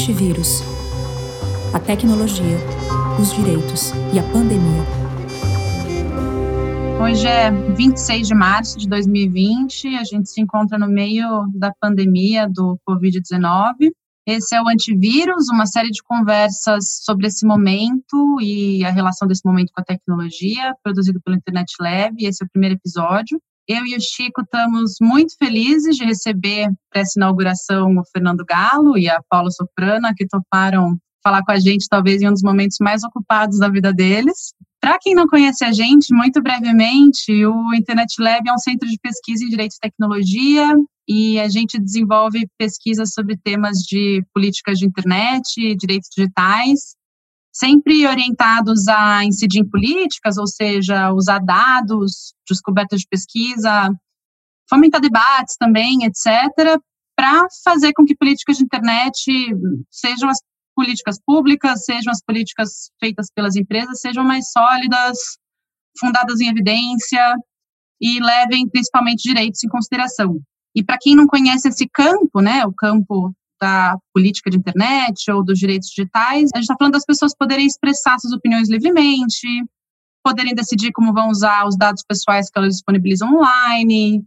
Antivírus. A tecnologia, os direitos e a pandemia. Hoje é 26 de março de 2020, a gente se encontra no meio da pandemia do Covid-19. Esse é o Antivírus, uma série de conversas sobre esse momento e a relação desse momento com a tecnologia, produzido pelo Internet Lab. Esse é o primeiro episódio. Eu e o Chico estamos muito felizes de receber para essa inauguração o Fernando Galo e a Paula Soprana, que toparam falar com a gente, talvez em um dos momentos mais ocupados da vida deles. Para quem não conhece a gente, muito brevemente, o Internet Lab é um centro de pesquisa em direito e tecnologia e a gente desenvolve pesquisas sobre temas de políticas de internet, direitos digitais, sempre orientados a incidir em políticas, ou seja, usar dados, descobertas de pesquisa, fomentar debates também, etc., para fazer com que políticas de internet sejam as políticas públicas, sejam as políticas feitas pelas empresas, sejam mais sólidas, fundadas em evidência e levem principalmente direitos em consideração. E para quem não conhece esse campo, né, o campo da política de internet ou dos direitos digitais, a gente está falando das pessoas poderem expressar suas opiniões livremente, poderem decidir como vão usar os dados pessoais que elas disponibilizam online,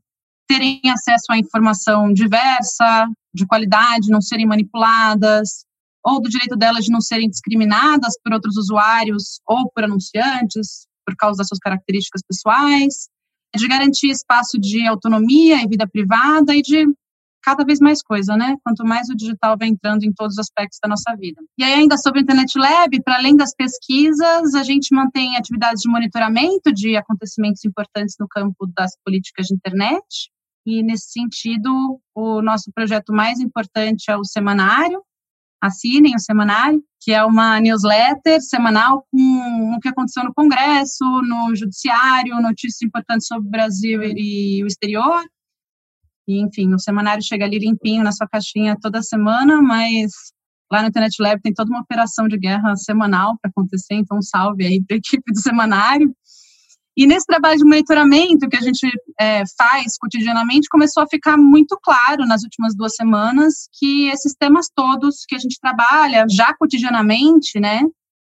terem acesso à informação diversa, de qualidade, não serem manipuladas, ou do direito delas de não serem discriminadas por outros usuários ou por anunciantes, por causa das suas características pessoais, de garantir espaço de autonomia e vida privada e de cada vez mais coisa, né? Quanto mais o digital vai entrando em todos os aspectos da nossa vida. E aí, ainda sobre o Internet Lab, para além das pesquisas, a gente mantém atividades de monitoramento de acontecimentos importantes no campo das políticas de internet. E, nesse sentido, o nosso projeto mais importante é o semanário. Assinem o semanário, que é uma newsletter semanal com o que aconteceu no Congresso, no Judiciário, notícias importantes sobre o Brasil e o exterior e, enfim, o semanário chega ali limpinho na sua caixinha toda semana, mas lá no Internet Lab tem toda uma operação de guerra semanal para acontecer, então salve aí para a equipe do semanário. E nesse trabalho de monitoramento que a gente é, faz cotidianamente, começou a ficar muito claro nas últimas duas semanas que esses temas todos que a gente trabalha já cotidianamente, né,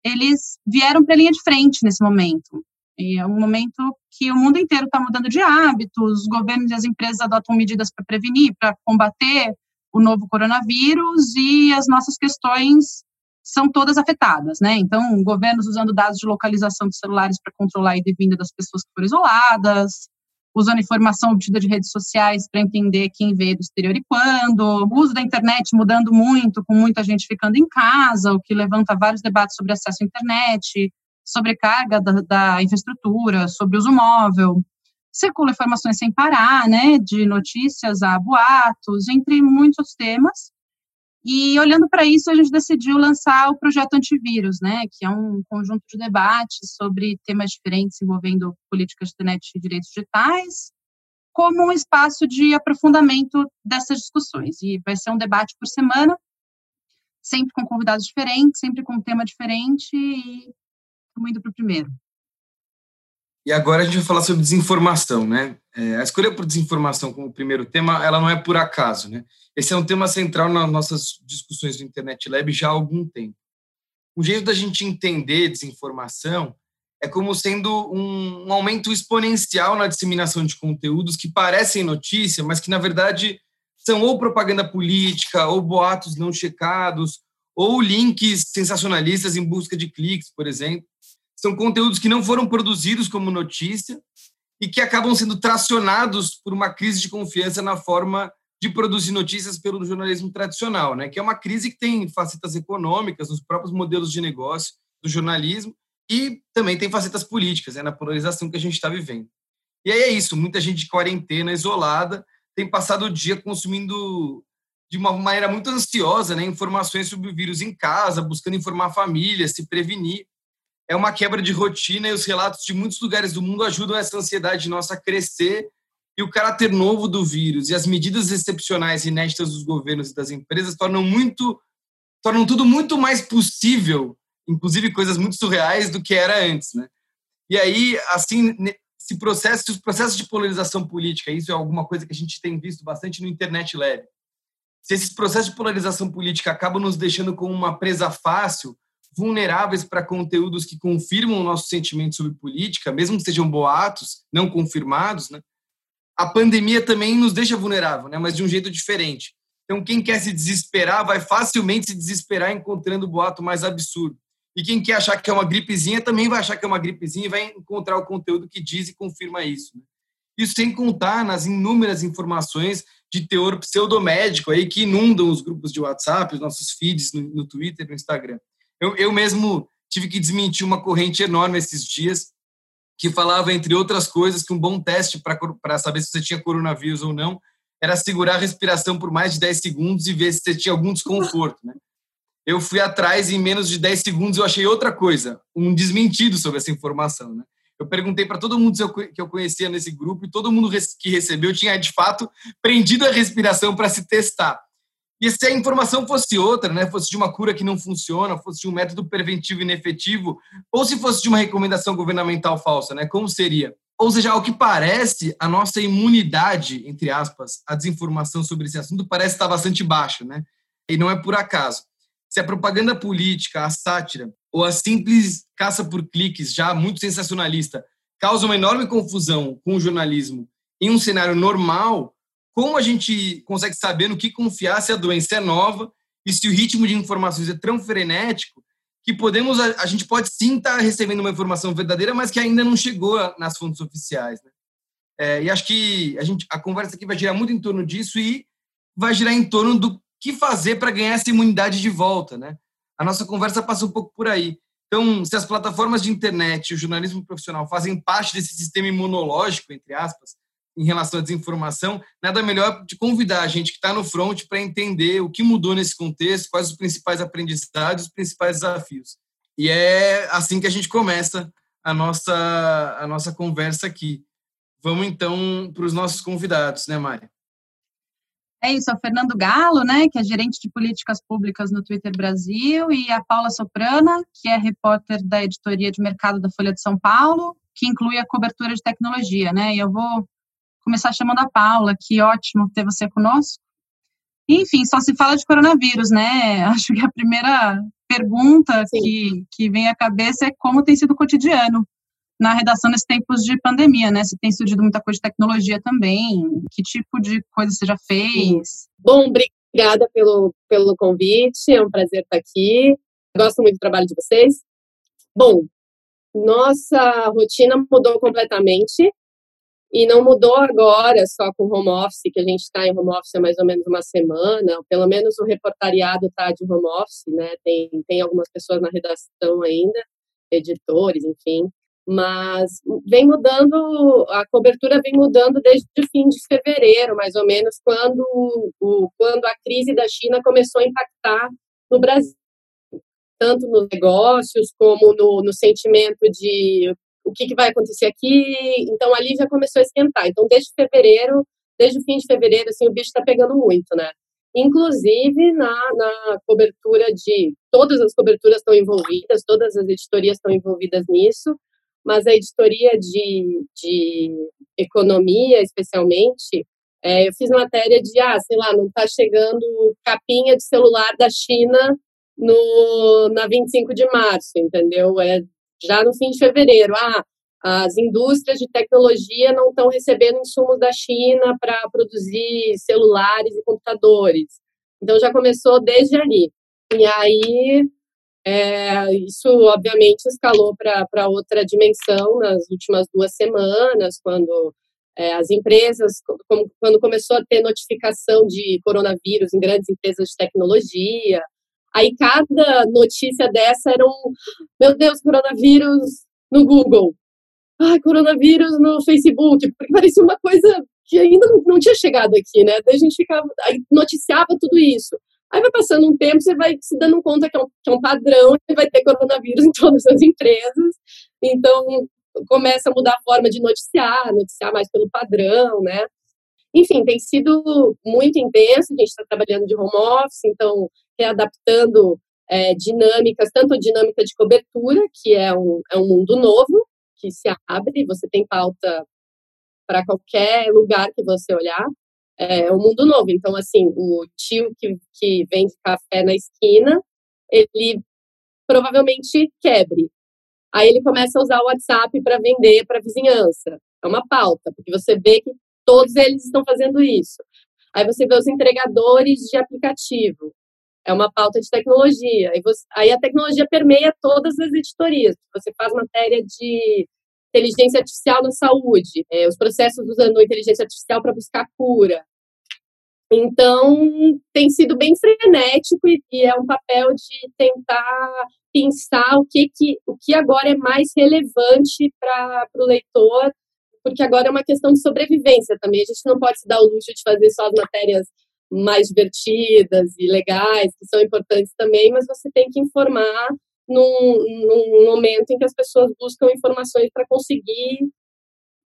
eles vieram para a linha de frente nesse momento. É um momento que o mundo inteiro está mudando de hábitos, os governos e as empresas adotam medidas para prevenir, para combater o novo coronavírus e as nossas questões são todas afetadas, né? Então, governos usando dados de localização de celulares para controlar a ida e vinda das pessoas que foram isoladas, usando informação obtida de redes sociais para entender quem veio do exterior e quando, o uso da internet mudando muito, com muita gente ficando em casa, o que levanta vários debates sobre acesso à internet, sobrecarga da, da infraestrutura, sobre uso móvel, circula informações sem parar, né, de notícias a boatos, entre muitos temas. E olhando para isso, a gente decidiu lançar o projeto Antivírus, né, que é um conjunto de debates sobre temas diferentes envolvendo políticas de internet e direitos digitais, como um espaço de aprofundamento dessas discussões. E vai ser um debate por semana, sempre com convidados diferentes, sempre com um tema diferente e Indo para o primeiro. E agora a gente vai falar sobre desinformação, né? É, a escolha por desinformação como primeiro tema, ela não é por acaso, né? Esse é um tema central nas nossas discussões do Internet Lab já há algum tempo. O jeito da gente entender desinformação é como sendo um, um aumento exponencial na disseminação de conteúdos que parecem notícia, mas que na verdade são ou propaganda política, ou boatos não checados, ou links sensacionalistas em busca de cliques, por exemplo são conteúdos que não foram produzidos como notícia e que acabam sendo tracionados por uma crise de confiança na forma de produzir notícias pelo jornalismo tradicional, né? Que é uma crise que tem facetas econômicas nos próprios modelos de negócio do jornalismo e também tem facetas políticas, né? Na polarização que a gente está vivendo. E aí é isso, muita gente de quarentena, isolada, tem passado o dia consumindo de uma maneira muito ansiosa, né? Informações sobre o vírus em casa, buscando informar a família, se prevenir é uma quebra de rotina e os relatos de muitos lugares do mundo ajudam essa ansiedade nossa a crescer e o caráter novo do vírus e as medidas excepcionais inéditas dos governos e das empresas tornam muito tornam tudo muito mais possível, inclusive coisas muito surreais do que era antes, né? E aí, assim, esse processo, os processos de polarização política, isso é alguma coisa que a gente tem visto bastante no Internet Lab. se esses processos de polarização política acabam nos deixando como uma presa fácil, vulneráveis para conteúdos que confirmam o nosso sentimento sobre política, mesmo que sejam boatos, não confirmados, né? A pandemia também nos deixa vulnerável, né? Mas de um jeito diferente. Então, quem quer se desesperar vai facilmente se desesperar encontrando o boato mais absurdo. E quem quer achar que é uma gripezinha também vai achar que é uma gripezinha e vai encontrar o conteúdo que diz e confirma isso. Né? Isso sem contar nas inúmeras informações de teor pseudomédico aí que inundam os grupos de WhatsApp, os nossos feeds no, no Twitter, no Instagram. Eu, eu mesmo tive que desmentir uma corrente enorme esses dias que falava, entre outras coisas, que um bom teste para saber se você tinha coronavírus ou não era segurar a respiração por mais de 10 segundos e ver se você tinha algum desconforto, né? Eu fui atrás e em menos de 10 segundos eu achei outra coisa, um desmentido sobre essa informação, né? Eu perguntei para todo mundo que eu conhecia nesse grupo e todo mundo que recebeu tinha, de fato, prendido a respiração para se testar. E se a informação fosse outra, né, fosse de uma cura que não funciona, fosse de um método preventivo inefetivo, ou se fosse de uma recomendação governamental falsa, né, como seria? Ou seja, ao que parece, a nossa imunidade, entre aspas, à desinformação sobre esse assunto parece estar bastante baixa, né? E não é por acaso. Se a propaganda política, a sátira, ou a simples caça por cliques, já muito sensacionalista, causa uma enorme confusão com o jornalismo em um cenário normal, como a gente consegue saber no que confiar se a doença é nova e se o ritmo de informações é tão frenético que podemos a, a gente pode sim estar tá recebendo uma informação verdadeira, mas que ainda não chegou nas fontes oficiais, né? É, e acho que a gente a conversa aqui vai girar muito em torno disso e vai girar em torno do que fazer para ganhar essa imunidade de volta, né? A nossa conversa passa um pouco por aí. Então, se as plataformas de internet e o jornalismo profissional fazem parte desse sistema imunológico, entre aspas, em relação à desinformação, nada melhor de convidar a gente que está no front para entender o que mudou nesse contexto, quais os principais aprendizados, os principais desafios. E é assim que a gente começa a nossa, a nossa conversa aqui. Vamos então para os nossos convidados, né, Mari? É isso, é o Fernando Galo, né, que é gerente de políticas públicas no Twitter Brasil, e a Paula Soprana, que é repórter da editoria de mercado da Folha de São Paulo, que inclui a cobertura de tecnologia, né? E eu vou começar chamando a Paula, que ótimo ter você conosco. Enfim, só se fala de coronavírus, né? Acho que a primeira pergunta que, que vem à cabeça é como tem sido o cotidiano na redação nesses tempos de pandemia, né? Se tem surgido muita coisa de tecnologia também, que tipo de coisa você já fez? Bom, obrigada pelo, pelo convite, é um prazer estar aqui. Gosto muito do trabalho de vocês. Bom, nossa rotina mudou completamente e não mudou agora só com home office, que a gente está em home office há mais ou menos uma semana, pelo menos o reportariado está de home office, né? Tem, tem algumas pessoas na redação ainda, editores, enfim. Mas vem mudando, a cobertura vem mudando desde o fim de fevereiro, mais ou menos, quando, o, quando a crise da China começou a impactar no Brasil, tanto nos negócios como no, no sentimento de o que, que vai acontecer aqui. Então, ali já começou a esquentar. Então, desde fevereiro, desde o fim de fevereiro, assim, o bicho está pegando muito, né? Inclusive na, na cobertura de. Todas as coberturas estão envolvidas, todas as editorias estão envolvidas nisso mas a editoria de, de economia, especialmente, é, eu fiz matéria de, ah, sei lá, não está chegando capinha de celular da China no, na 25 de março, entendeu? É já no fim de fevereiro. Ah, as indústrias de tecnologia não estão recebendo insumos da China para produzir celulares e computadores. Então já começou desde ali. E aí é, isso, obviamente, escalou para outra dimensão nas últimas duas semanas, quando é, as empresas, como, quando começou a ter notificação de coronavírus em grandes empresas de tecnologia. Aí cada notícia dessa era um, meu Deus, coronavírus no Google. Ai, coronavírus no Facebook, porque parecia uma coisa que ainda não, não tinha chegado aqui, né? Daí a gente ficava, aí noticiava tudo isso. Aí vai passando um tempo, você vai se dando conta que é um, que é um padrão e vai ter coronavírus em todas as empresas. Então, começa a mudar a forma de noticiar, noticiar mais pelo padrão, né? Enfim, tem sido muito intenso, a gente está trabalhando de home office, então readaptando é, dinâmicas, tanto dinâmica de cobertura, que é um, é um mundo novo, que se abre, você tem pauta para qualquer lugar que você olhar, é um mundo novo. Então, assim, o tio que, que vende café na esquina, ele provavelmente quebre. Aí ele começa a usar o WhatsApp para vender para vizinhança. É uma pauta, porque você vê que todos eles estão fazendo isso. Aí você vê os entregadores de aplicativo. É uma pauta de tecnologia. Aí, você, aí a tecnologia permeia todas as editorias. Você faz matéria de inteligência artificial na saúde, é, os processos usando inteligência artificial para buscar cura. Então, tem sido bem frenético e, e é um papel de tentar pensar o que, que, o que agora é mais relevante para o leitor, porque agora é uma questão de sobrevivência também. A gente não pode se dar o luxo de fazer só as matérias mais divertidas e legais, que são importantes também, mas você tem que informar num, num momento em que as pessoas buscam informações para conseguir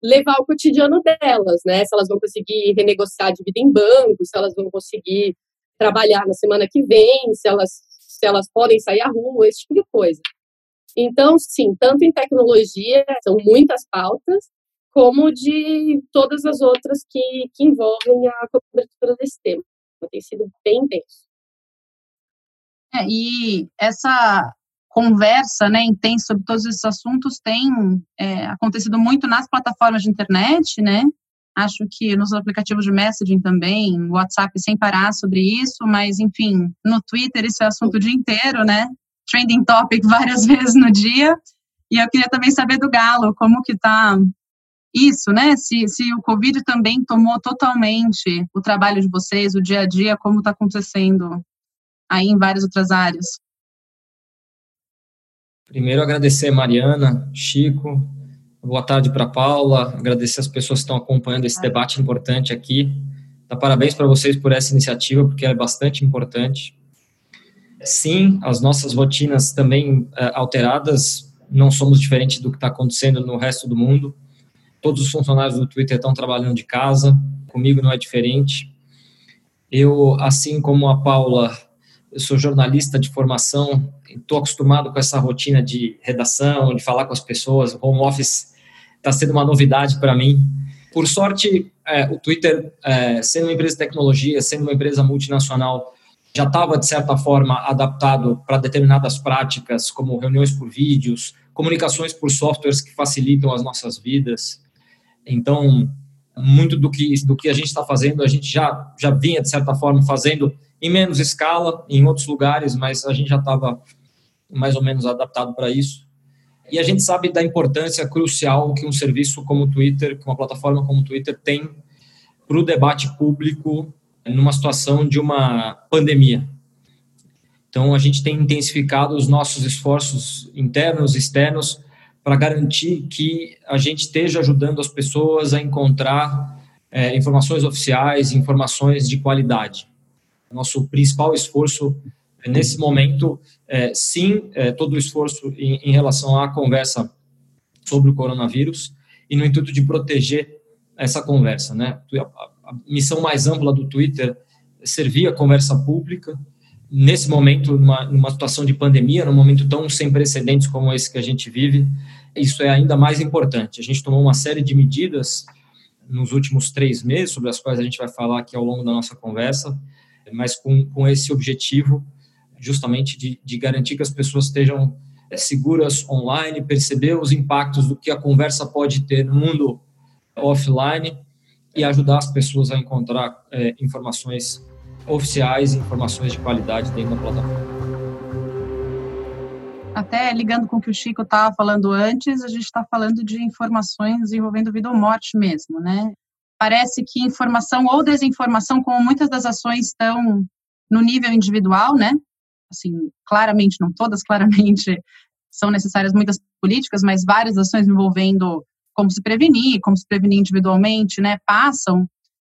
levar o cotidiano delas, né? Se elas vão conseguir renegociar dívida em banco, se elas vão conseguir trabalhar na semana que vem, se elas, se elas podem sair à rua, esse tipo de coisa. Então, sim, tanto em tecnologia, são muitas pautas, como de todas as outras que, que envolvem a cobertura desse tema. Tem sido bem intenso. É, e essa conversa né, intensa sobre todos esses assuntos tem é, acontecido muito nas plataformas de internet, né? Acho que nos aplicativos de messaging também, WhatsApp sem parar sobre isso, mas enfim, no Twitter isso é assunto o dia inteiro, né? Trending topic várias vezes no dia. E eu queria também saber do Galo, como que tá isso, né? Se, se o Covid também tomou totalmente o trabalho de vocês, o dia a dia, como está acontecendo aí em várias outras áreas. Primeiro, agradecer Mariana, Chico, boa tarde para Paula, agradecer as pessoas que estão acompanhando esse debate importante aqui. Dar parabéns para vocês por essa iniciativa, porque é bastante importante. Sim, as nossas rotinas também é, alteradas, não somos diferentes do que está acontecendo no resto do mundo. Todos os funcionários do Twitter estão trabalhando de casa, comigo não é diferente. Eu, assim como a Paula, eu sou jornalista de formação, estou acostumado com essa rotina de redação, de falar com as pessoas, o home office está sendo uma novidade para mim. Por sorte, é, o Twitter, é, sendo uma empresa de tecnologia, sendo uma empresa multinacional, já estava, de certa forma, adaptado para determinadas práticas, como reuniões por vídeos, comunicações por softwares que facilitam as nossas vidas. Então, muito do que, do que a gente está fazendo, a gente já, já vinha, de certa forma, fazendo em menos escala, em outros lugares, mas a gente já estava mais ou menos adaptado para isso. E a gente sabe da importância crucial que um serviço como o Twitter, que uma plataforma como o Twitter tem para o debate público numa situação de uma pandemia. Então, a gente tem intensificado os nossos esforços internos externos para garantir que a gente esteja ajudando as pessoas a encontrar é, informações oficiais, informações de qualidade. Nosso principal esforço nesse momento, é, sim, é, todo o esforço em, em, relação à conversa sobre o coronavírus e no intuito de proteger essa conversa, né? A, a missão mais ampla do Twitter é servir a conversa pública nesse momento, numa, numa situação de pandemia, num momento tão sem precedentes como esse que a gente vive, isso é ainda mais importante. A gente tomou uma série de medidas nos últimos três meses, sobre as quais a gente vai falar aqui ao longo da nossa conversa, mas com, com esse objetivo justamente de, de garantir que as pessoas estejam é, seguras online, perceber os impactos do que a conversa pode ter no mundo offline e ajudar as pessoas a encontrar é, informações oficiais informações de qualidade dentro da plataforma. Até ligando com o que o Chico estava falando antes, a gente está falando de informações envolvendo vida ou morte mesmo, né? Parece que informação ou desinformação, como muitas das ações estão no nível individual, né? Assim, claramente, não todas, claramente, são necessárias muitas políticas, mas várias ações envolvendo como se prevenir, como se prevenir individualmente, né? Passam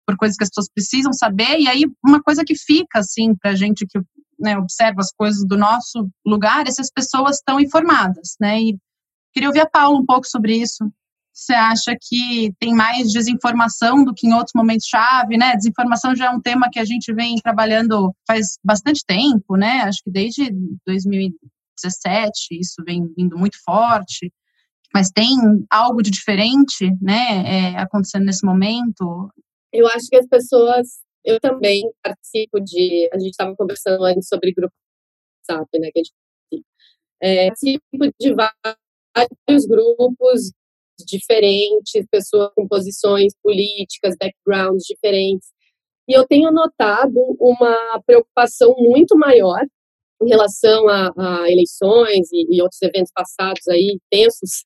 por coisas que as pessoas precisam saber, e aí uma coisa que fica, assim, para a gente que né, observa as coisas do nosso lugar, essas pessoas estão informadas, né? E queria ouvir a Paula um pouco sobre isso. Você acha que tem mais desinformação do que em outros momentos chave, né? Desinformação já é um tema que a gente vem trabalhando faz bastante tempo, né? Acho que desde 2017 isso vem vindo muito forte. Mas tem algo de diferente, né, é, acontecendo nesse momento? Eu acho que as pessoas, eu também participo de, a gente estava conversando antes sobre grupo WhatsApp, né, que a gente é, participo de vários grupos diferentes, pessoas com posições políticas, backgrounds diferentes. E eu tenho notado uma preocupação muito maior em relação a, a eleições e, e, outros eventos passados aí, tensos,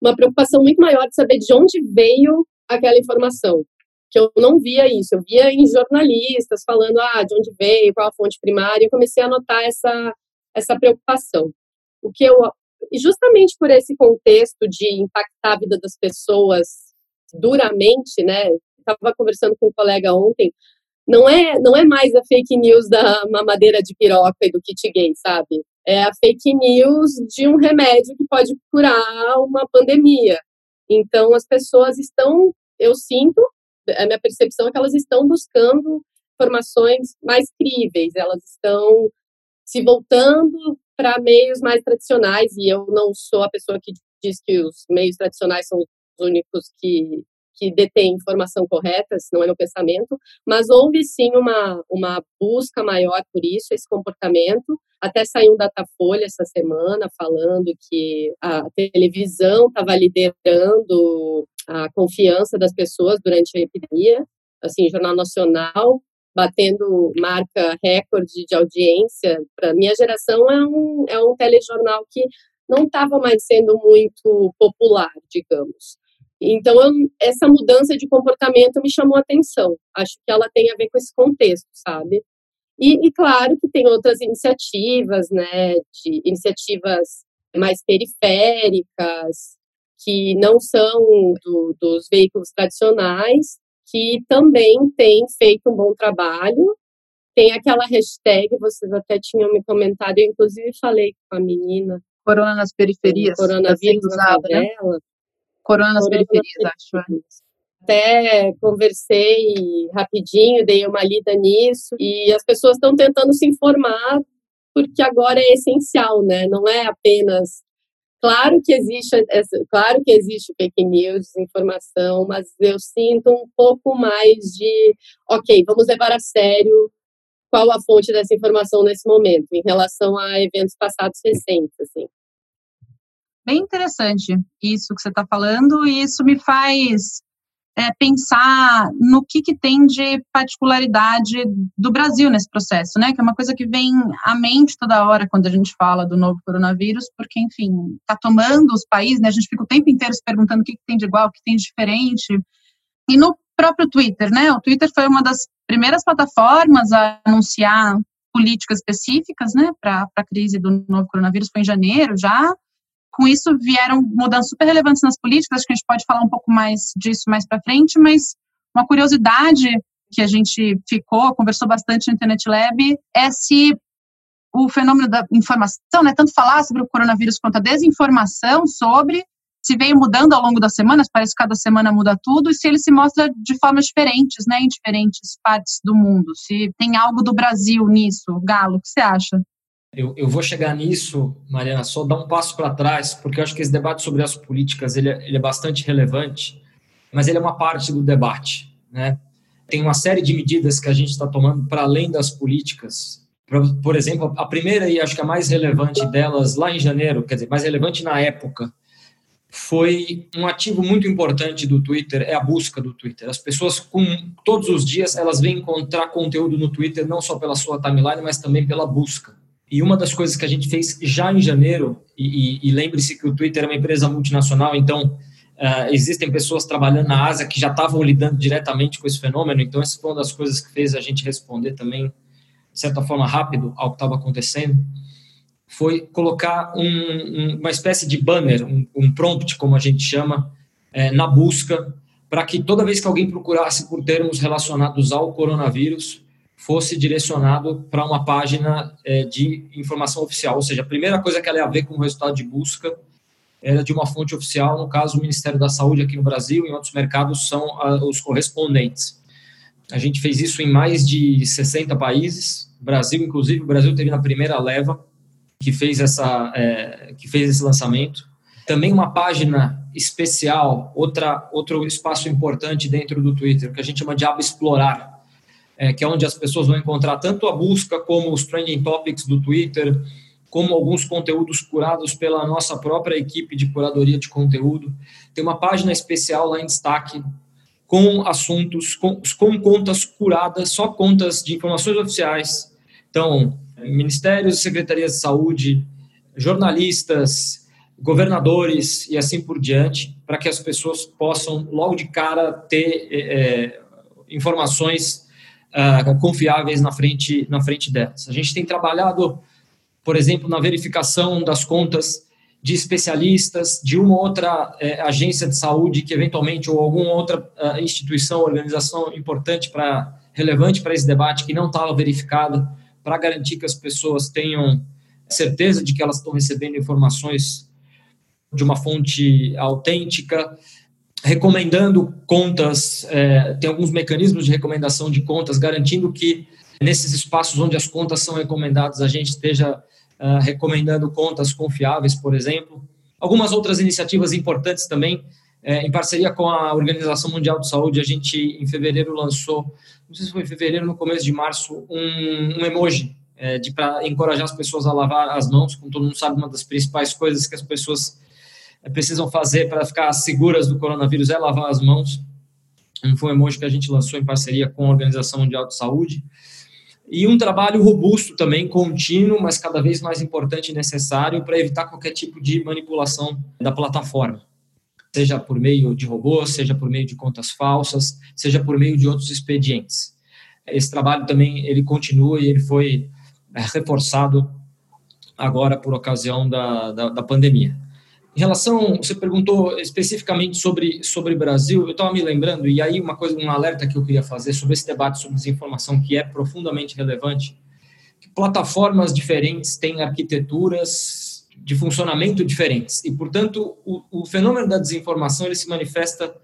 uma preocupação muito maior de saber de onde veio aquela informação. Que eu não via isso, eu via em jornalistas falando, ah, de onde veio, qual a fonte primária, eu comecei a notar essa, essa preocupação. O que eu, justamente por esse contexto de impactar a vida das pessoas duramente, né, estava conversando com um colega ontem, não é, não é mais a fake news da mamadeira de piroca e do kit gay, sabe? É a fake news de um remédio que pode curar uma pandemia. Então, as pessoas estão, eu sinto, a minha percepção é que elas estão buscando informações mais críveis, elas estão se voltando para meios mais tradicionais, e eu não sou a pessoa que diz que os meios tradicionais são os únicos que que detém informação correta, se não é meu pensamento, mas houve sim uma, uma busca maior por isso, esse comportamento. Até saiu um Datafolha essa semana falando que a televisão estava liderando a confiança das pessoas durante a epidemia, assim, Jornal Nacional batendo marca recorde de audiência. Para minha geração é um, é um telejornal que não estava mais sendo muito popular, digamos. Então, eu, essa mudança de comportamento me chamou a atenção. Acho que ela tem a ver com esse contexto, sabe? E, e claro que tem outras iniciativas, né, de iniciativas mais periféricas, que não são do, dos veículos tradicionais, que também têm feito um bom trabalho. Tem aquela hashtag, vocês até tinham me comentado, eu inclusive falei com a menina. Corona nas periferias. Coronavírus na favela. Né? Corona nas periferias, acho. É. Até conversei rapidinho, dei uma lida nisso, e as pessoas estão tentando se informar, porque agora é essencial, né? Não é apenas Claro que existe, claro que existe fake news, desinformação, mas eu sinto um pouco mais de, ok, vamos levar a sério qual a fonte dessa informação nesse momento, em relação a eventos passados recentes, assim. Bem interessante isso que você está falando, e isso me faz é, pensar no que, que tem de particularidade do Brasil nesse processo, né? Que é uma coisa que vem à mente toda hora quando a gente fala do novo coronavírus, porque, enfim, está tomando os países, né? A gente fica o tempo inteiro se perguntando o que, que tem de igual, o que tem de diferente. E no próprio Twitter, né? O Twitter foi uma das primeiras plataformas a anunciar políticas específicas, né, para a crise do novo coronavírus, foi em janeiro já, com isso vieram mudanças super relevantes nas políticas, acho que a gente pode falar um pouco mais disso mais para frente, mas uma curiosidade que a gente ficou, conversou bastante no Internet Lab, é se o fenômeno da informação, né, tanto falar sobre o coronavírus quanto a desinformação sobre, se veio mudando ao longo das semanas, parece que cada semana muda tudo, e se ele se mostra de formas diferentes, né, em diferentes partes do mundo, se tem algo do Brasil nisso. Galo, o que você acha? Eu, eu vou chegar nisso, Mariana, só dar um passo para trás, porque eu acho que esse debate sobre as políticas ele é, ele é bastante relevante, mas ele é uma parte do debate, né? Tem uma série de medidas que a gente está tomando para além das políticas. Por, exemplo, a primeira e acho que a mais relevante delas lá em janeiro, quer dizer, mais relevante na época, foi um ativo muito importante do Twitter, é a busca do Twitter. As pessoas, com, todos os dias, elas vêm encontrar conteúdo no Twitter, não só pela sua timeline, mas também pela busca. E uma das coisas que a gente fez já em janeiro, e, e, e lembre-se que o Twitter é uma empresa multinacional, então uh, existem pessoas trabalhando na Ásia que já estavam lidando diretamente com esse fenômeno, então essa foi uma das coisas que fez a gente responder também, de certa forma, rápido ao que estava acontecendo, foi colocar um, um, uma espécie de banner, um, um prompt, como a gente chama, é, na busca, para que toda vez que alguém procurasse por termos relacionados ao coronavírus, fosse direcionado para uma página é, de informação oficial, ou seja, a primeira coisa que ela ia ver com o resultado de busca era de uma fonte oficial, no caso o Ministério da Saúde aqui no Brasil, em outros mercados são a, os correspondentes. A gente fez isso em mais de 60 países, Brasil inclusive, o Brasil teve na primeira leva que fez essa é, que fez esse lançamento. Também uma página especial, outra, outro espaço importante dentro do Twitter, que a gente chama de aba explorar, é, que é onde as pessoas vão encontrar tanto a busca como os trending topics do Twitter, como alguns conteúdos curados pela nossa própria equipe de curadoria de conteúdo. Tem uma página especial lá em destaque com assuntos, com, com contas curadas, só contas de informações oficiais. Então, ministérios secretarias de saúde, jornalistas, governadores e assim por diante, para que as pessoas possam, logo de cara, ter é, informações uh, confiáveis na frente, na frente delas. A gente tem trabalhado, por exemplo, na verificação das contas de especialistas, de uma outra é, agência de saúde que eventualmente ou alguma outra uh, instituição, organização importante para relevante para esse debate que não estava verificada, para garantir que as pessoas tenham certeza de que elas estão recebendo informações de uma fonte autêntica, recomendando contas, é, tem alguns mecanismos de recomendação de contas, garantindo que nesses espaços onde as contas são recomendadas, a gente esteja uh, recomendando contas confiáveis, por exemplo. Algumas outras iniciativas importantes também, é, em parceria com a Organização Mundial de Saúde, a gente em fevereiro lançou, não sei se foi em fevereiro, no começo de março, um, um emoji é, para encorajar as pessoas a lavar as mãos, como todo mundo sabe, uma das principais coisas que as pessoas é, precisam fazer para ficar seguras do coronavírus é lavar as mãos. Foi um emoji que a gente lançou em parceria com a Organização Mundial de Saúde. E um trabalho robusto também, contínuo, mas cada vez mais importante e necessário para evitar qualquer tipo de manipulação da plataforma. Seja por meio de robôs, seja por meio de contas falsas, seja por meio de outros expedientes. Esse trabalho também ele continua e ele foi é, reforçado agora por ocasião da, da, da, pandemia. Em relação, você perguntou especificamente sobre sobre Brasil, eu estava me lembrando e aí uma coisa, um alerta que eu queria fazer sobre esse debate sobre desinformação que é profundamente relevante, que plataformas diferentes têm arquiteturas de funcionamento diferentes e, portanto, o, o fenômeno da desinformação ele se manifesta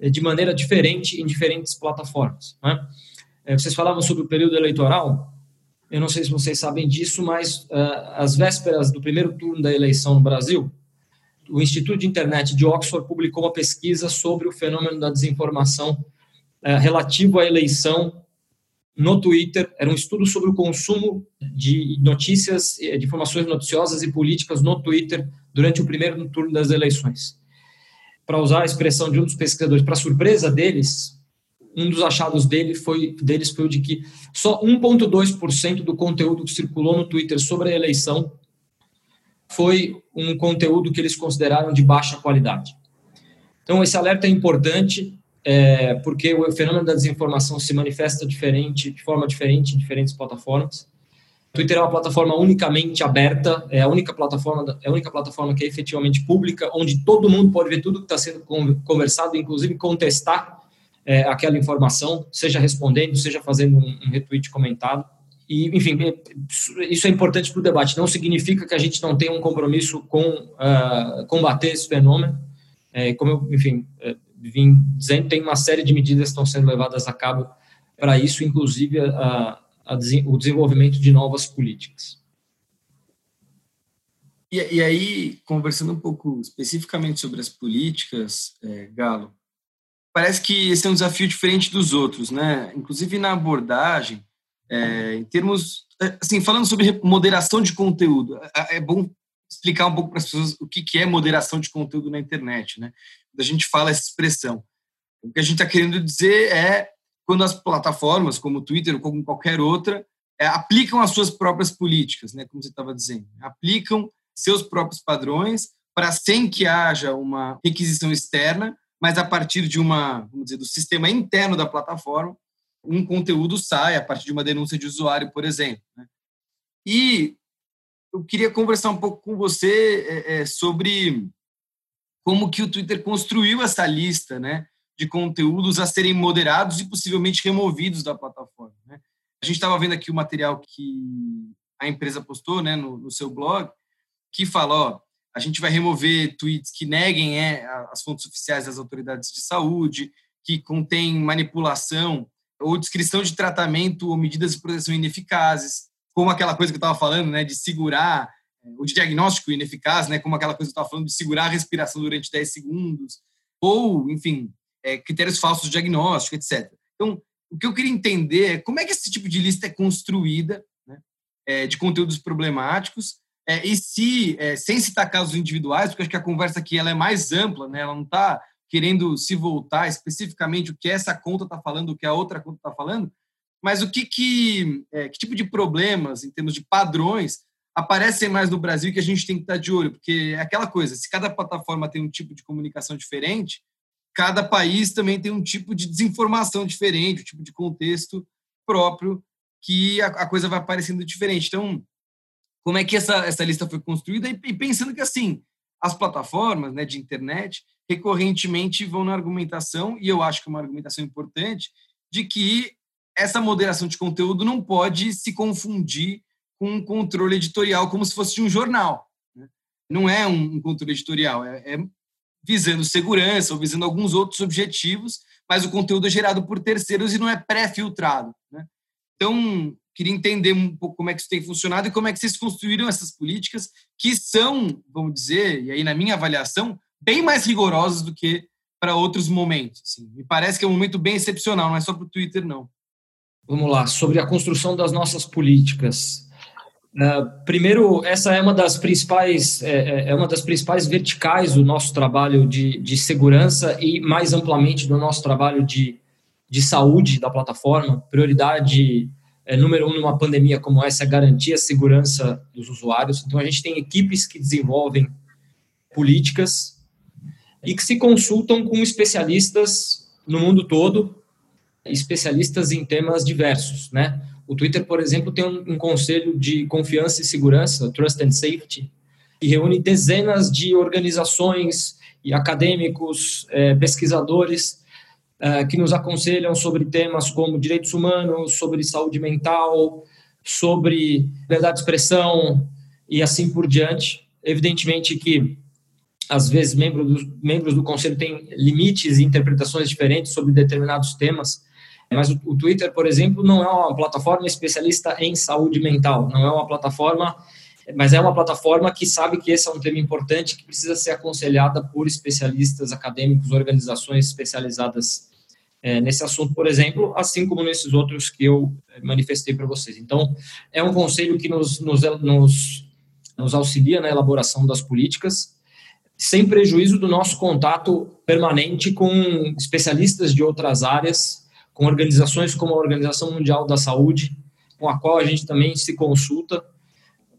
eh, de maneira diferente em diferentes plataformas. Né? Vocês falavam sobre o período eleitoral. Eu não sei se vocês sabem disso, mas uh, às vésperas do primeiro turno da eleição no Brasil, o Instituto de Internet de Oxford publicou uma pesquisa sobre o fenômeno da desinformação uh, relativo à eleição no Twitter. Era um estudo sobre o consumo de notícias, eh, de informações noticiosas e políticas no Twitter durante o primeiro turno das eleições. Para usar a expressão de um dos pesquisadores, para surpresa deles, um dos achados dele foi, deles foi o de que só 1,2% do conteúdo que circulou no Twitter sobre a eleição foi um conteúdo que eles consideraram de baixa qualidade. Então, esse alerta é importante, é, porque o fenômeno da desinformação se manifesta diferente, de forma diferente em diferentes plataformas. Twitter é uma plataforma unicamente aberta, é a única plataforma, é a única plataforma que é efetivamente pública, onde todo mundo pode ver tudo que está sendo conversado, inclusive contestar é, aquela informação, seja respondendo, seja fazendo um, um retweet comentado. E, enfim, é, isso é importante para o debate. Não significa que a gente não tenha um compromisso com uh, combater esse fenômeno. É, como eu, enfim, é, vim dizendo, tem uma série de medidas que estão sendo levadas a cabo para isso, inclusive a, a, o desenvolvimento de novas políticas. E, e, aí, conversando um pouco especificamente sobre as políticas, é, Galo, parece que esse é um desafio diferente dos outros, né? Inclusive na abordagem, é, em termos, é, assim, falando sobre moderação de conteúdo, é, é bom explicar um pouco para as pessoas o que, que é moderação de conteúdo na internet, né? Quando a gente fala essa expressão, o que a gente está querendo dizer é quando as plataformas, como o Twitter ou como qualquer outra, é, aplicam as suas próprias políticas, né? Como você estava dizendo, aplicam seus próprios padrões para sem que haja uma requisição externa mas a partir de uma, vamos dizer, do sistema interno da plataforma, um conteúdo sai a partir de uma denúncia de usuário, por exemplo. Né? E eu queria conversar um pouco com você é, é, sobre como que o Twitter construiu essa lista, né, de conteúdos a serem moderados e possivelmente removidos da plataforma. Né? A gente estava vendo aqui o material que a empresa postou, né, no, no seu blog, que fala, ó, a gente vai remover tweets que neguem é, as fontes oficiais das autoridades de saúde, que contêm manipulação ou descrição de tratamento ou medidas de proteção ineficazes, como aquela coisa que eu estava falando, né, de segurar ou de diagnóstico ineficaz, né, como aquela coisa que eu estava falando de segurar a respiração durante 10 segundos, ou, enfim, é, critérios falsos de diagnóstico, etc. Então, o que eu queria entender é como é que esse tipo de lista é construída, né, é, de conteúdos problemáticos, é, e se, sem citar casos individuais, porque acho que a conversa aqui ela é mais ampla, né, ela não está querendo se voltar especificamente o que essa conta está falando, o que a outra conta está falando, mas o que, que, é, que tipo de problemas, em termos de padrões, aparecem mais no Brasil que a gente tem que estar de olho, porque é aquela coisa, se cada plataforma tem um tipo de comunicação diferente, cada país também tem um tipo de desinformação diferente, um tipo de contexto próprio que a, a coisa vai aparecendo diferente. Então, como é que essa, essa lista foi construída? E, e pensando que, assim, as plataformas né, de internet recorrentemente vão na argumentação, e eu acho que é uma argumentação importante, de que essa moderação de conteúdo não pode se confundir com um controle editorial como se fosse de um jornal. Né? Não é um controle editorial, é, é visando segurança ou visando alguns outros objetivos, mas o conteúdo é gerado por terceiros e não é pré-filtrado. Né? Então, queria entender um pouco como é que isso tem funcionado e como é que vocês construíram essas políticas que são, vamos dizer, e aí na minha avaliação, bem mais rigorosas do que para outros momentos. Assim. Me parece que é um momento bem excepcional, não é só para o Twitter, não. Vamos lá, sobre a construção das nossas políticas. Uh, primeiro, essa é uma das principais é, é, é, uma das principais verticais do nosso trabalho de, de segurança e mais amplamente do nosso trabalho de, de saúde da plataforma. Prioridade é, número um numa pandemia como essa é garantir a segurança dos usuários. Então a gente tem equipes que desenvolvem políticas e que se consultam com especialistas no mundo todo, especialistas em temas diversos, né? O Twitter, por exemplo, tem um, um conselho de confiança e segurança, Trust and Safety, que reúne dezenas de organizações e acadêmicos, é, pesquisadores, é, que nos aconselham sobre temas como direitos humanos, sobre saúde mental, sobre liberdade de expressão e assim por diante. Evidentemente que, às vezes, membros do, membros do conselho têm limites e interpretações diferentes sobre determinados temas, mas o, o, Twitter, por exemplo, não é uma plataforma especialista em saúde mental, não é uma plataforma, mas é uma plataforma que sabe que esse é um tema importante que precisa ser aconselhada por especialistas acadêmicos, organizações especializadas é, nesse assunto, por exemplo, assim como nesses outros que eu manifestei para vocês. Então, é um conselho que nos, nos, nos, nos auxilia na elaboração das políticas, sem prejuízo do nosso contato permanente com especialistas de outras áreas com organizações como a Organização Mundial da Saúde, com a qual a gente também se consulta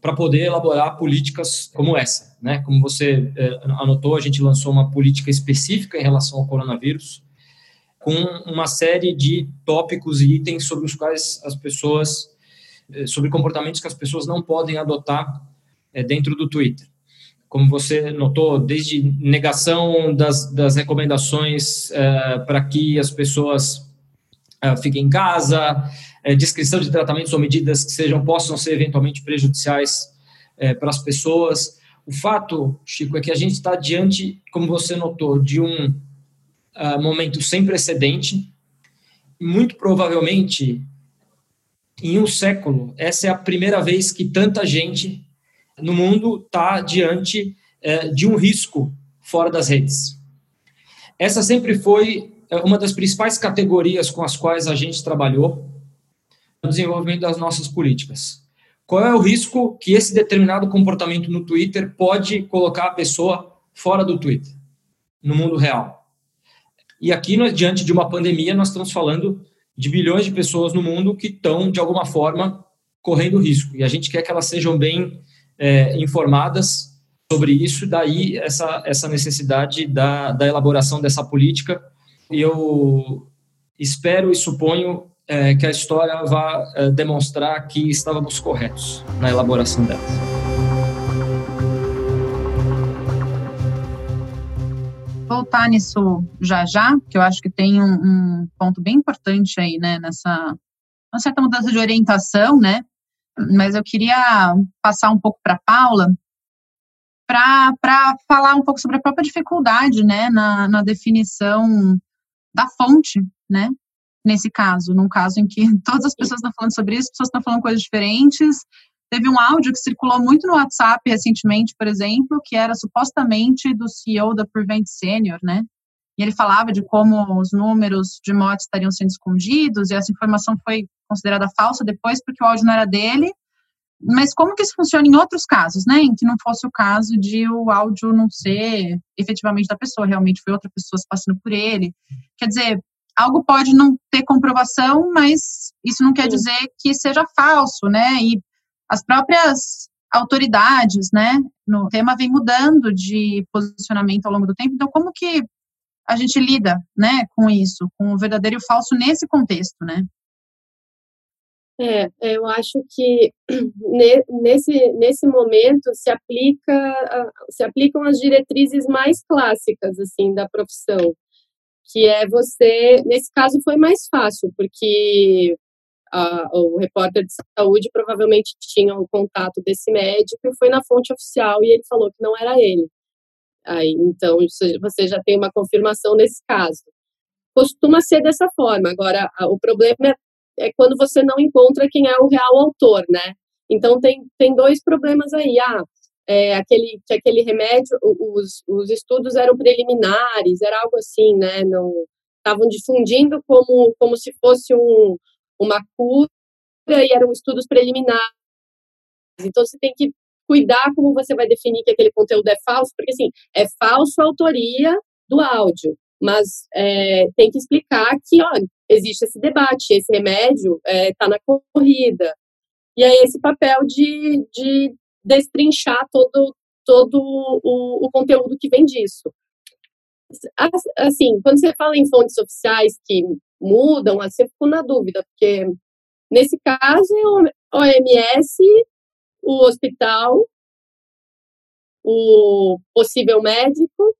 para poder elaborar políticas como essa, né? Como você eh, anotou, a gente lançou uma política específica em relação ao coronavírus, com uma série de tópicos e itens sobre os quais as pessoas, eh, sobre comportamentos que as pessoas não podem adotar eh, dentro do Twitter. Como você notou, desde negação das, das recomendações para que as pessoas uh, fique em casa, uh, descrição de tratamentos ou medidas que sejam possam ser eventualmente prejudiciais para as pessoas. O fato, Chico, é que a gente está diante, como você notou, de um momento sem precedente. Muito provavelmente, em um século, essa é a primeira vez que tanta gente no mundo está diante de um risco fora das redes. Essa sempre foi é uma das principais categorias com as quais a gente trabalhou no desenvolvimento das nossas políticas. Qual é o risco que esse determinado comportamento no Twitter pode colocar a pessoa fora do Twitter, no mundo real? E aqui, diante de uma pandemia, nós estamos falando de bilhões de pessoas no mundo que estão, de alguma forma, correndo risco. E a gente quer que elas sejam bem é, informadas sobre isso, daí essa, essa necessidade da, da elaboração dessa política eu espero e suponho é, que a história vá é, demonstrar que estávamos corretos na elaboração delas. Voltar nisso já já, que eu acho que tem um, um ponto bem importante aí, né, nessa uma certa mudança de orientação, né, mas eu queria passar um pouco para Paula para falar um pouco sobre a própria dificuldade, né, na, na definição da fonte, né? Nesse caso, num caso em que todas as pessoas estão falando sobre isso, as pessoas estão falando coisas diferentes, Teve um áudio que circulou muito no WhatsApp recentemente, por exemplo, que era supostamente do CEO da Prevent Senior, né? E ele falava de como os números de mortes estariam sendo escondidos, e essa informação foi considerada falsa depois, porque o áudio não era dele. Mas como que isso funciona em outros casos, né? Em que não fosse o caso de o áudio não ser efetivamente da pessoa, realmente foi outra pessoa se passando por ele. Quer dizer, algo pode não ter comprovação, mas isso não quer dizer que seja falso, né? E as próprias autoridades, né, no tema vem mudando de posicionamento ao longo do tempo. Então, como que a gente lida, né, com isso, com o verdadeiro e o falso nesse contexto, né? É, eu acho que nesse, nesse momento se aplica se aplicam as diretrizes mais clássicas assim da profissão, que é você, nesse caso foi mais fácil, porque a, o repórter de saúde provavelmente tinha o contato desse médico e foi na fonte oficial e ele falou que não era ele. Aí, então, você já tem uma confirmação nesse caso. Costuma ser dessa forma. Agora, o problema é, é quando você não encontra quem é o real autor, né? Então, tem, tem dois problemas aí. Ah, é, aquele, que aquele remédio, os, os estudos eram preliminares, era algo assim, né? Não estavam difundindo como, como se fosse um, uma cura e eram estudos preliminares. Então, você tem que cuidar como você vai definir que aquele conteúdo é falso, porque, assim, é falso a autoria do áudio, mas é, tem que explicar que, ó, existe esse debate, esse remédio está é, tá na corrida. E aí, esse papel de, de destrinchar todo, todo o, o conteúdo que vem disso. Assim, quando você fala em fontes oficiais que mudam, assim, eu fico na dúvida, porque nesse caso é o OMS, o hospital, o possível médico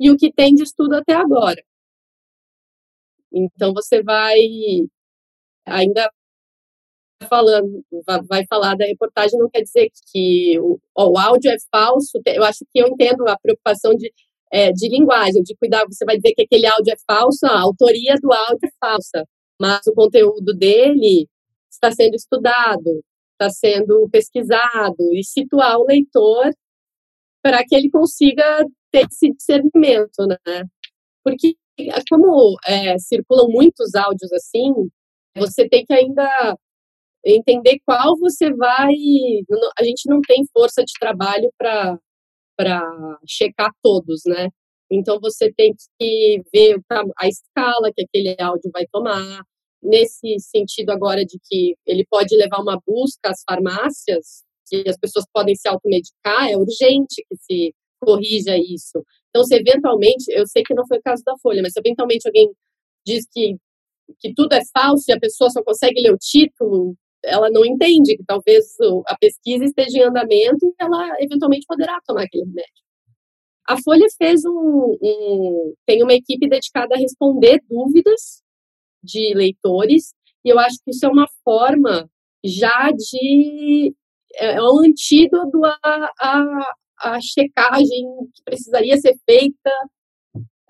e o que tem de estudo até agora. Então você vai ainda falando, vai falar da reportagem, não quer dizer que o, o áudio é falso. Eu acho que eu entendo a preocupação de é, de linguagem, de cuidar. Você vai dizer que aquele áudio é falso, a autoria do áudio é falsa, mas o conteúdo dele está sendo estudado, está sendo pesquisado e situar o leitor para que ele consiga ter esse discernimento, né? Porque como é, circulam muitos áudios assim, você tem que ainda entender qual você vai. A gente não tem força de trabalho para para checar todos, né? Então você tem que ver a escala que aquele áudio vai tomar. Nesse sentido agora de que ele pode levar uma busca às farmácias, que as pessoas podem se automedicar, é urgente que se corrija isso. Então, se eventualmente, eu sei que não foi o caso da Folha, mas se eventualmente alguém diz que, que tudo é falso e a pessoa só consegue ler o título, ela não entende que talvez a pesquisa esteja em andamento e ela eventualmente poderá tomar aquele remédio. A Folha fez um, um, tem uma equipe dedicada a responder dúvidas de leitores e eu acho que isso é uma forma já de é, é um antídoto à, à, à checagem que precisaria ser feita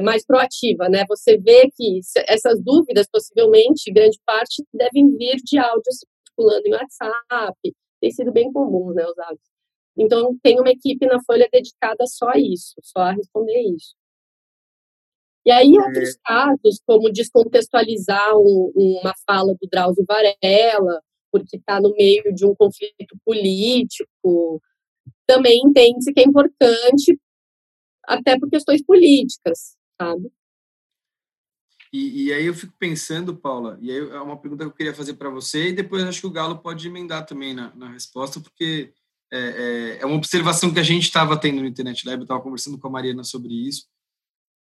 mais proativa, né? Você vê que essas dúvidas, possivelmente, grande parte, devem vir de áudios circulando em WhatsApp, tem sido bem comum, né, os hábitos. Então, tem uma equipe na Folha dedicada só a isso, só a responder isso. E aí, é. outros casos, como descontextualizar um, uma fala do Drauzio Varela, porque está no meio de um conflito político, também entende-se que é importante, até por questões políticas, sabe? E, e, aí eu fico pensando, Paula, e aí é uma pergunta que eu queria fazer para você, e depois acho que o Galo pode emendar também na, na resposta, porque é, é, é, uma observação que a gente estava tendo no Internet Lab, eu estava conversando com a Mariana sobre isso,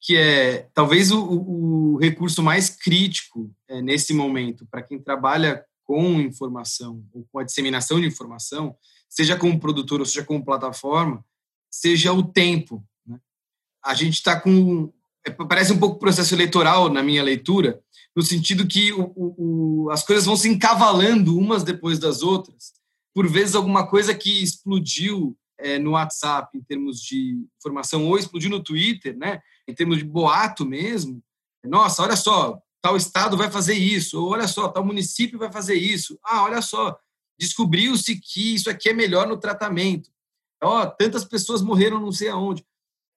que é talvez o, o recurso mais crítico é, nesse momento para quem trabalha com informação ou com a disseminação de informação, seja como produtor ou seja como plataforma, seja o tempo. Né? A gente está com é, parece um pouco processo eleitoral na minha leitura, no sentido que o, o, as coisas vão se encavalando umas depois das outras. Por vezes, alguma coisa que explodiu é, no WhatsApp em termos de informação, ou explodiu no Twitter, né, em termos de boato mesmo. Nossa, olha só, tal estado vai fazer isso, ou olha só, tal município vai fazer isso. Ah, olha só, descobriu-se que isso aqui é melhor no tratamento. Ó, oh, tantas pessoas morreram não sei aonde.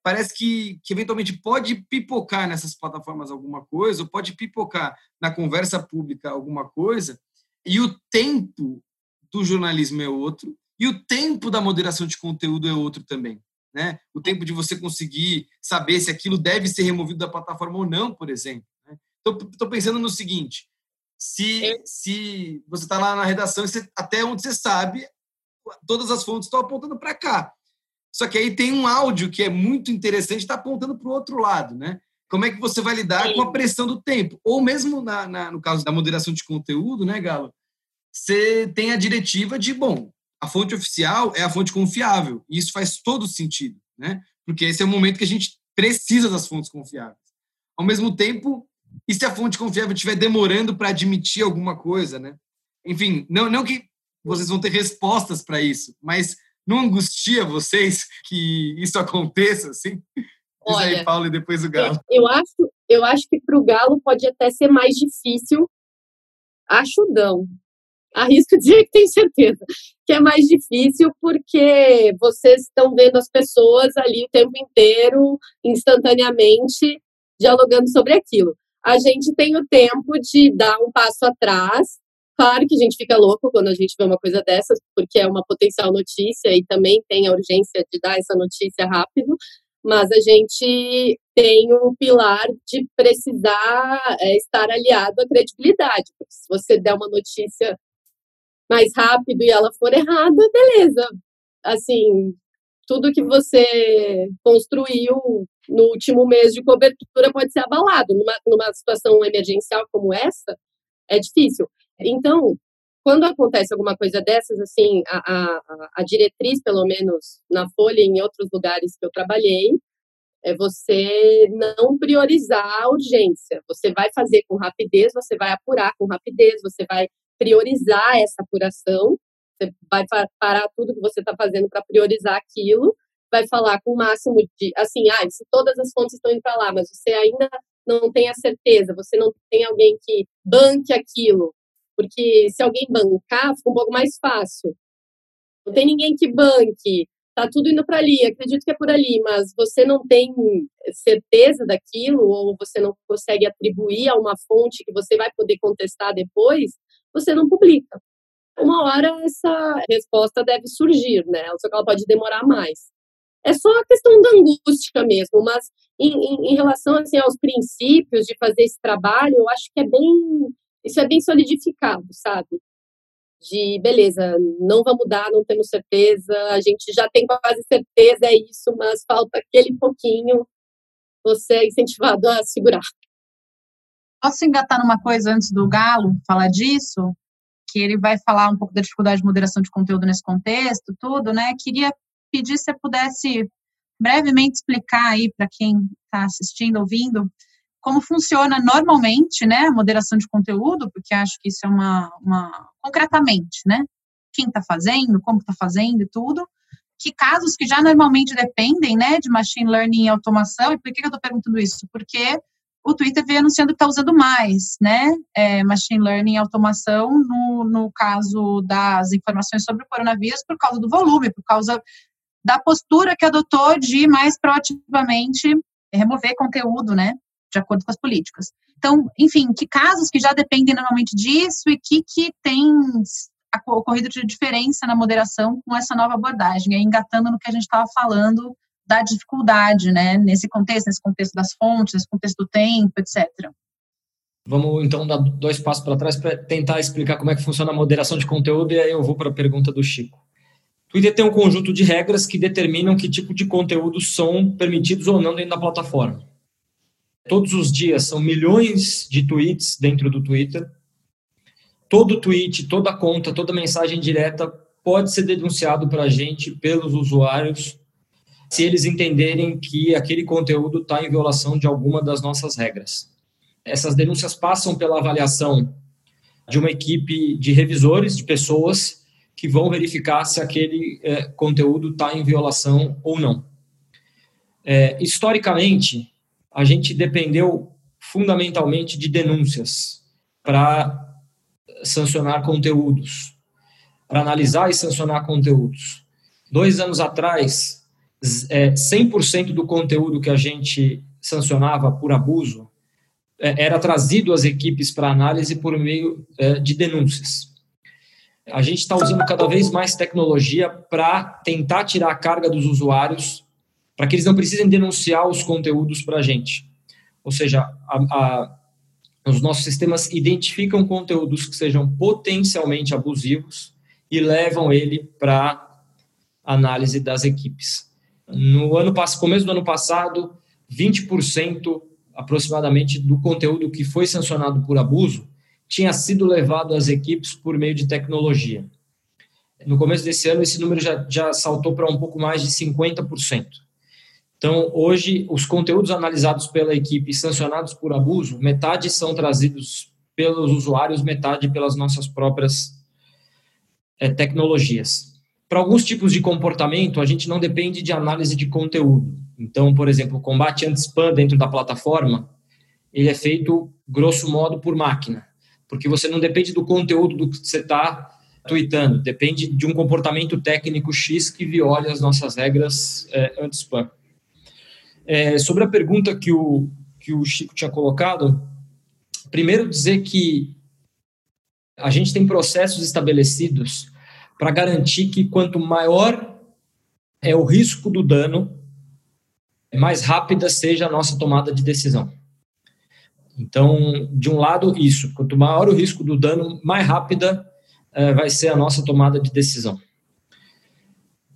Parece que, que eventualmente pode pipocar nessas plataformas alguma coisa, ou pode pipocar na conversa pública alguma coisa, e o tempo do jornalismo é outro, e o tempo da moderação de conteúdo é outro também. Né? O tempo de você conseguir saber se aquilo deve ser removido da plataforma ou não, por exemplo. Estou né? pensando no seguinte: se, se você está lá na redação, você, até onde você sabe, todas as fontes estão apontando para cá. Só que aí tem um áudio que é muito interessante, está apontando para o outro lado, né? Como é que você vai lidar Sim. com a pressão do tempo? Ou mesmo na, na, no caso da moderação de conteúdo, né, Galo? Você tem a diretiva de, bom, a fonte oficial é a fonte confiável. E isso faz todo sentido, né? Porque esse é o momento que a gente precisa das fontes confiáveis. Ao mesmo tempo, e se a fonte confiável estiver demorando para admitir alguma coisa, né? Enfim, não, não que vocês vão ter respostas para isso, mas não angustia vocês que isso aconteça, assim? Diz Olha, aí, Paulo, e depois o Galo. Eu acho, eu acho que para o Galo pode até ser mais difícil. Acho não. Arrisco dizer que tenho certeza que é mais difícil porque vocês estão vendo as pessoas ali o tempo inteiro, instantaneamente, dialogando sobre aquilo a gente tem o tempo de dar um passo atrás. Claro que a gente fica louco quando a gente vê uma coisa dessas, porque é uma potencial notícia e também tem a urgência de dar essa notícia rápido, mas a gente tem o pilar de precisar é, estar aliado à credibilidade. Porque se você der uma notícia mais rápido e ela for errada, beleza. Assim, tudo que você construiu no último mês de cobertura pode ser abalado. Numa, numa situação emergencial como essa, é difícil. Então, quando acontece alguma coisa dessas, assim, a, a, a diretriz, pelo menos na Folha e em outros lugares que eu trabalhei, é você não priorizar a urgência. Você vai fazer com rapidez, você vai apurar com rapidez, você vai priorizar essa apuração, você vai parar tudo que você está fazendo para priorizar aquilo vai falar com o máximo de, assim, ah, se todas as fontes estão indo para lá, mas você ainda não tem a certeza, você não tem alguém que banque aquilo, porque se alguém bancar, fica um pouco mais fácil. Não tem ninguém que banque, tá tudo indo para ali, acredito que é por ali, mas você não tem certeza daquilo, ou você não consegue atribuir a uma fonte que você vai poder contestar depois, você não publica. Uma hora essa resposta deve surgir, né? Só que ela pode demorar mais. É só a questão da angústia mesmo, mas em, em, em, relação assim, aos princípios de fazer esse trabalho, eu acho que é bem, isso é bem solidificado, sabe? De beleza, não vai mudar, não temos certeza, a gente já tem quase certeza, é isso, mas falta aquele pouquinho, você é incentivado a segurar. Posso engatar numa coisa antes do Galo falar disso? Que ele vai falar um pouco da dificuldade de moderação de conteúdo nesse contexto, tudo, né? Queria pedir se você pudesse brevemente explicar aí para quem está assistindo, ouvindo, como funciona normalmente, né, a moderação de conteúdo, porque acho que isso é uma, uma concretamente, né, quem está fazendo, como está fazendo e tudo, que casos que já normalmente dependem, né, de machine learning e automação, e por que eu estou perguntando isso? Porque o Twitter veio anunciando que está usando mais, né, é, machine learning e automação no, no caso das informações sobre o coronavírus por causa do volume, por causa da postura que adotou de mais proativamente remover conteúdo, né, de acordo com as políticas. Então, enfim, que casos que já dependem normalmente disso e que, que tem ocorrido de diferença na moderação com essa nova abordagem, engatando no que a gente estava falando da dificuldade, né, nesse contexto, nesse contexto das fontes, nesse contexto do tempo, etc. Vamos então dar dois passos para trás para tentar explicar como é que funciona a moderação de conteúdo e aí eu vou para a pergunta do Chico. Twitter tem um conjunto de regras que determinam que tipo de conteúdos são permitidos ou não dentro da plataforma. Todos os dias são milhões de tweets dentro do Twitter. Todo tweet, toda conta, toda mensagem direta pode ser denunciado para a gente pelos usuários se eles entenderem que aquele conteúdo está em violação de alguma das nossas regras. Essas denúncias passam pela avaliação de uma equipe de revisores, de pessoas que vão verificar se aquele é, conteúdo está em violação ou não. É, historicamente, a gente dependeu fundamentalmente de denúncias para sancionar conteúdos. para analisar e sancionar conteúdos. Dois anos atrás, é, 100% do conteúdo que a gente sancionava por abuso é, era trazido às equipes para análise por meio é, de denúncias. A gente está usando cada vez mais tecnologia para tentar tirar a carga dos usuários, para que eles não precisem denunciar os conteúdos para a gente. Ou seja, a, a, os nossos sistemas identificam conteúdos que sejam potencialmente abusivos e levam ele para análise das equipes. No ano começo do ano passado, 20% aproximadamente do conteúdo que foi sancionado por abuso tinha sido levado às equipes por meio de tecnologia. No começo desse ano, esse número já, já saltou para um pouco mais de 50%. Então, hoje, os conteúdos analisados pela equipe sancionados por abuso, metade são trazidos pelos usuários, metade pelas nossas próprias é, tecnologias. Para alguns tipos de comportamento, a gente não depende de análise de conteúdo. Então, por exemplo, o combate anti-spam dentro da plataforma, ele é feito, grosso modo, por máquina, porque você não depende do conteúdo do que você está tweetando, depende de um comportamento técnico X que viola as nossas regras é, anti-spam. É, sobre a pergunta que o, que o Chico tinha colocado, primeiro dizer que a gente tem processos estabelecidos para garantir que quanto maior é o risco do dano, mais rápida seja a nossa tomada de decisão. Então, de um lado, isso. Quanto maior o risco do dano, mais rápida é, vai ser a nossa tomada de decisão.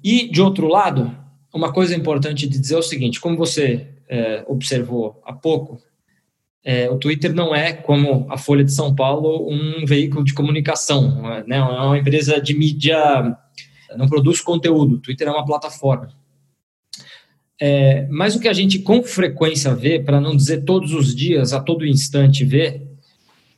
E, de outro lado, uma coisa importante de dizer é o seguinte: como você é, observou há pouco, é, o Twitter não é, como a Folha de São Paulo, um veículo de comunicação, né? é uma empresa de mídia, não produz conteúdo. O Twitter é uma plataforma. É, mas o que a gente com frequência vê, para não dizer todos os dias, a todo instante vê,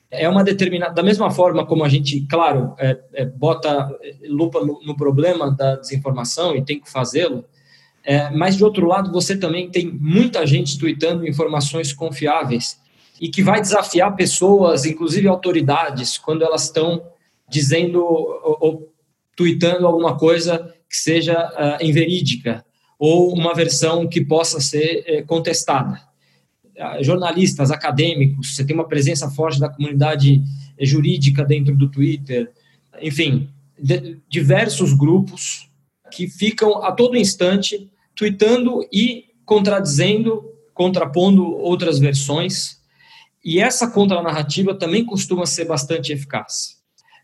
é uma determinada. Da mesma forma como a gente, claro, é, é, bota lupa no, no, problema da desinformação e tem que fazê-lo, é, mas de outro lado, você também tem muita gente tweetando informações confiáveis e que vai desafiar pessoas, inclusive autoridades, quando elas estão dizendo ou, ou tweetando alguma coisa que seja uh, inverídica ou uma versão que possa ser uh, contestada. Uh, jornalistas, acadêmicos, você tem uma presença forte da comunidade jurídica dentro do Twitter, enfim, de, diversos grupos que ficam a todo instante tweetando e contradizendo, contrapondo outras versões e essa contranarrativa também costuma ser bastante eficaz.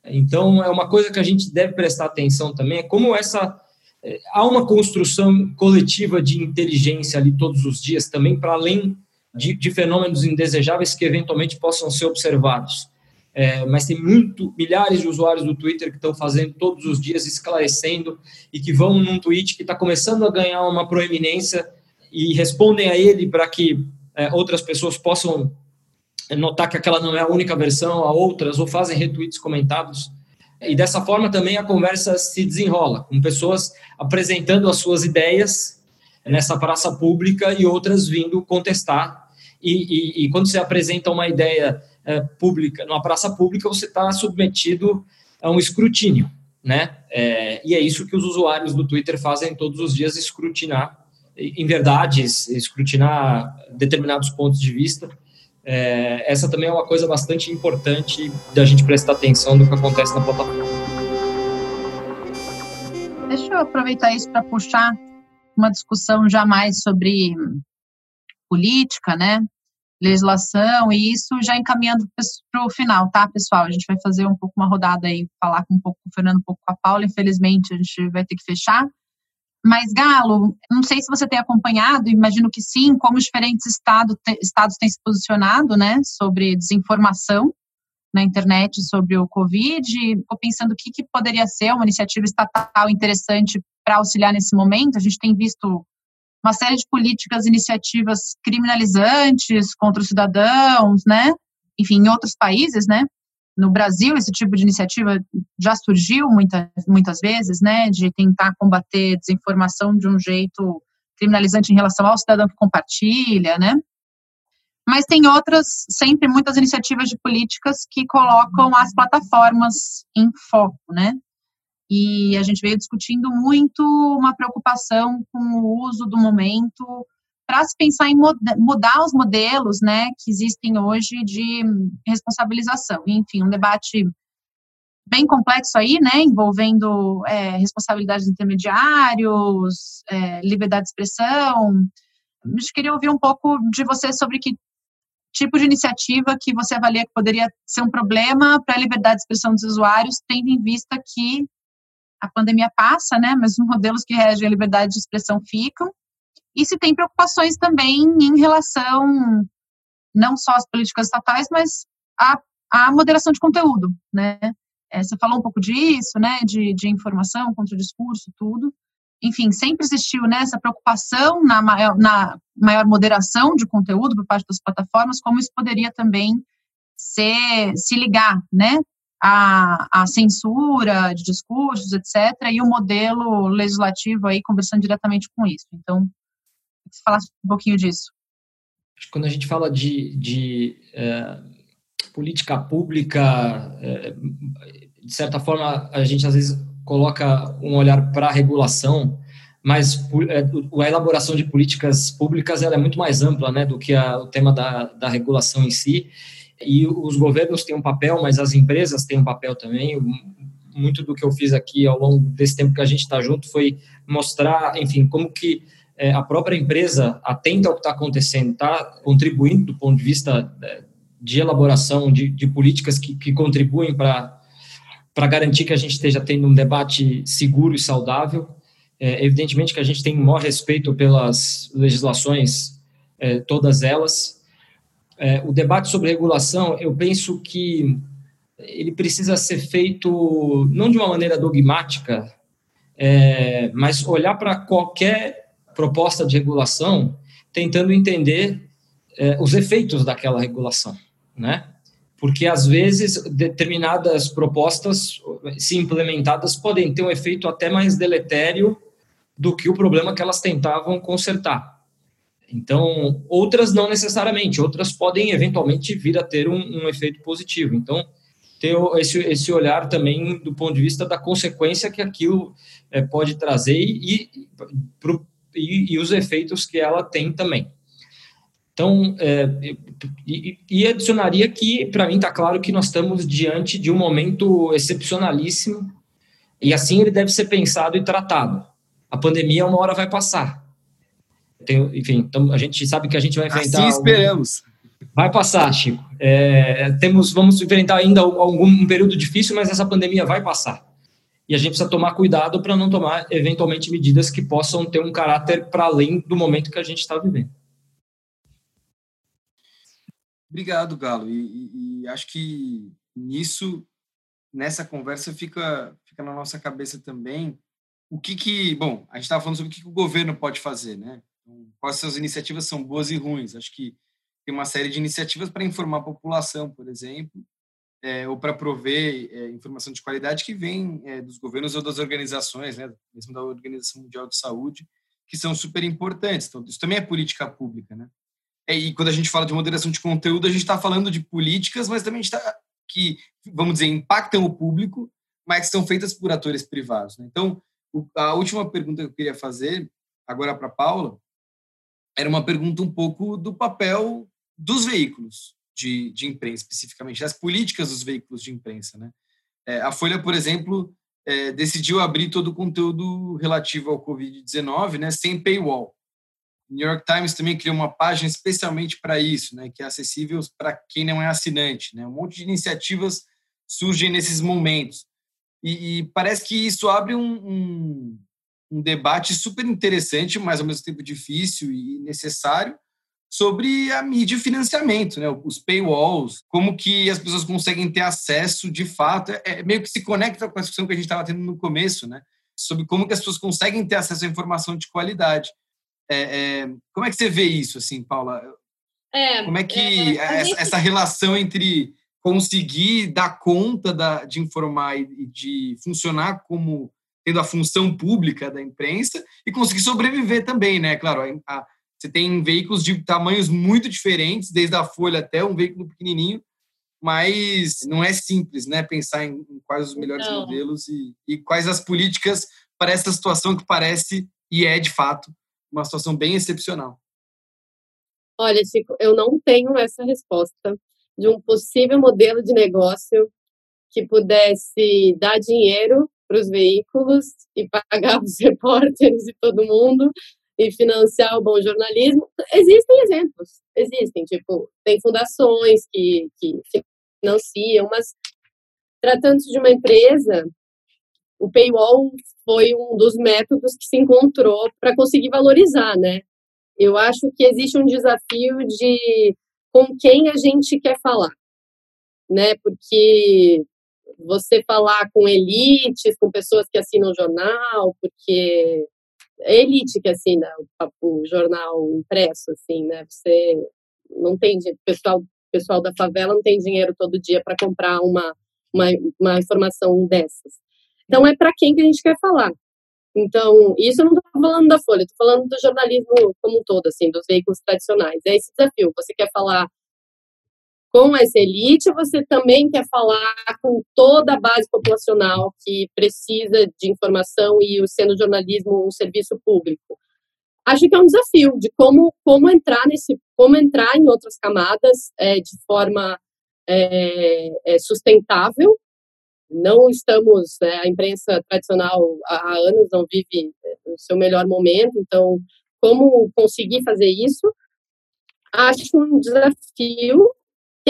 Então, é uma coisa que a gente deve prestar atenção também, é como essa é, há uma construção coletiva de inteligência ali todos os dias também, para além de, de, fenômenos indesejáveis que eventualmente possam ser observados. É, mas tem muito, milhares de usuários do Twitter que estão fazendo todos os dias, esclarecendo, e que vão num tweet que está começando a ganhar uma proeminência e respondem a ele para que é, outras pessoas possam notar que aquela não é a única versão, há outras, ou fazem retweets comentados. E dessa forma também a conversa se desenrola, com pessoas apresentando as suas ideias nessa praça pública e outras vindo contestar. E, e, e quando você apresenta uma ideia é, pública, numa praça pública, você está submetido a um escrutínio, né? É, e é isso que os usuários do Twitter fazem todos os dias, escrutinar, em verdades, escrutinar determinados pontos de vista é, essa também é uma coisa bastante importante da gente prestar atenção do que acontece na plataforma. Deixa eu aproveitar isso para puxar uma discussão já mais sobre política, né? Legislação, e isso já encaminhando para o final, tá, pessoal? A gente vai fazer um pouco uma rodada aí, falar com um pouco com o Fernando, um pouco com a Paula. Infelizmente, a gente vai ter que fechar. Mas, Galo, não sei se você tem acompanhado, imagino que sim, como os diferentes estado, estados têm se posicionado né, sobre desinformação na internet sobre o Covid. Estou pensando o que, que poderia ser uma iniciativa estatal interessante para auxiliar nesse momento. A gente tem visto uma série de políticas, iniciativas criminalizantes contra os cidadãos, né? Enfim, em outros países, né? No Brasil esse tipo de iniciativa já surgiu muita, muitas vezes, né, de tentar combater desinformação de um jeito criminalizante em relação ao cidadão que compartilha, né? Mas tem outras, sempre muitas iniciativas de políticas que colocam as plataformas em foco, né? E a gente veio discutindo muito uma preocupação com o uso do momento para se pensar em mudar os modelos né, que existem hoje de responsabilização. Enfim, um debate bem complexo aí, né, envolvendo é, responsabilidades de intermediários, é, liberdade de expressão. A gente queria ouvir um pouco de você sobre que tipo de iniciativa que você avalia que poderia ser um problema para a liberdade de expressão dos usuários, tendo em vista que a pandemia passa, né, mas os modelos que regem a liberdade de expressão ficam, e se tem preocupações também em relação não só às políticas estatais, mas à, à moderação de conteúdo, né? É, você falou um pouco disso, né, de, de informação contra o discurso, tudo. Enfim, sempre existiu né, essa preocupação na maior, na maior moderação de conteúdo por parte das plataformas, como isso poderia também ser, se ligar, né, à, à censura de discursos, etc., e o modelo legislativo aí conversando diretamente com isso. Então, você falasse um pouquinho disso. Quando a gente fala de, de é, política pública, é, de certa forma, a gente às vezes coloca um olhar para a regulação, mas é, a elaboração de políticas públicas ela é muito mais ampla né, do que a, o tema da, da regulação em si. E os governos têm um papel, mas as empresas têm um papel também. Muito do que eu fiz aqui ao longo desse tempo que a gente está junto foi mostrar, enfim, como que é, a própria empresa atenta ao que está acontecendo, está contribuindo do ponto de vista é, de elaboração de, de políticas que, que contribuem para garantir que a gente esteja tendo um debate seguro e saudável. É, evidentemente que a gente tem o maior respeito pelas legislações, é, todas elas. É, o debate sobre regulação, eu penso que ele precisa ser feito não de uma maneira dogmática, é, mas olhar para qualquer proposta de regulação tentando entender é, os efeitos daquela regulação, né? Porque às vezes determinadas propostas, se implementadas, podem ter um efeito até mais deletério do que o problema que elas tentavam consertar. Então, outras não necessariamente, outras podem eventualmente vir a ter um, um efeito positivo. Então, ter esse, esse olhar também do ponto de vista da consequência que aquilo é, pode trazer e, e e, e os efeitos que ela tem também. Então, é, e, e, adicionaria que, para mim, está claro que nós estamos diante de um momento excepcionalíssimo e assim ele deve ser pensado e tratado. A pandemia, uma hora vai passar. Tem, enfim, então a gente sabe que a gente vai enfrentar. Assim esperamos. Vai passar, Chico. É, temos, vamos enfrentar ainda algum um período difícil, mas essa pandemia vai passar e a gente precisa tomar cuidado para não tomar eventualmente medidas que possam ter um caráter para além do momento que a gente está vivendo. Obrigado, Galo. E, e, e, acho que nisso, nessa conversa, fica, fica na nossa cabeça também o que que, bom, a gente estava falando sobre o que, que, o governo pode fazer, né? Então, quais suas iniciativas são boas e ruins. Acho que tem uma série de iniciativas para informar a população, por exemplo, é, ou para prover é, informação de qualidade que vem é, dos governos ou das organizações, né, mesmo da Organização Mundial de Saúde, que são super importantes. Então, isso também é política pública, né? É, e quando a gente fala de moderação de conteúdo, a gente está falando de políticas, mas também está que, vamos dizer, impactam o público, mas são feitas por atores privados. Né? Então, o, a última pergunta que eu queria fazer, agora para Paula, era uma pergunta um pouco do papel dos veículos, de, de imprensa, especificamente, as políticas dos veículos de imprensa. Né? É, a Folha, por exemplo, é, decidiu abrir todo o conteúdo relativo ao Covid-19 né, sem paywall. New York Times também criou uma página especialmente para isso, né, que é acessível para quem não é assinante. Né? Um monte de iniciativas surgem nesses momentos. E, e parece que isso abre um, um, um debate super interessante, mas ao mesmo tempo difícil e necessário, sobre a mídia e financiamento, né? os paywalls, como que as pessoas conseguem ter acesso de fato, é, é meio que se conecta com a discussão que a gente estava tendo no começo, né? sobre como que as pessoas conseguem ter acesso à informação de qualidade. É, é, como é que você vê isso, assim, Paula? É, como é que é, essa, gente... essa, relação entre conseguir dar conta da, de informar e de funcionar como tendo a função pública da imprensa e conseguir sobreviver também, né? Claro, a, você tem veículos de tamanhos muito diferentes, desde a Folha até um veículo pequenininho, mas não é simples, né? Pensar em, quais os melhores não. modelos e, e quais as políticas para essa situação que parece e é de fato uma situação bem excepcional. Olha, Chico, eu não tenho essa resposta de um possível modelo de negócio que pudesse dar dinheiro para os veículos e pagar os repórteres e todo mundo e financiar o bom jornalismo. Existem exemplos, existem, tipo, tem fundações que, que financiam, mas tratando-se de uma empresa, o paywall foi um dos métodos que se encontrou para conseguir valorizar, né? Eu acho que existe um desafio de com quem a gente quer falar, né? Porque você falar com elites, com pessoas que assinam jornal, porque elite que assina o, o jornal impresso, assim, né? Você não tem pessoal pessoal da favela não tem dinheiro todo dia para comprar uma, uma, uma informação dessas. Então é para quem que a gente quer falar. Então, isso eu não estou falando da Folha, estou falando do jornalismo como um todo, assim, dos veículos tradicionais. É esse desafio. Você quer falar com essa elite, você também quer falar com toda a base populacional que precisa de informação e sendo jornalismo um serviço público. Acho que é um desafio de como, como entrar nesse, como entrar em outras camadas é, de forma é, é, sustentável. Não estamos, né, a imprensa tradicional há anos não vive é, o seu melhor momento, então como conseguir fazer isso? Acho um desafio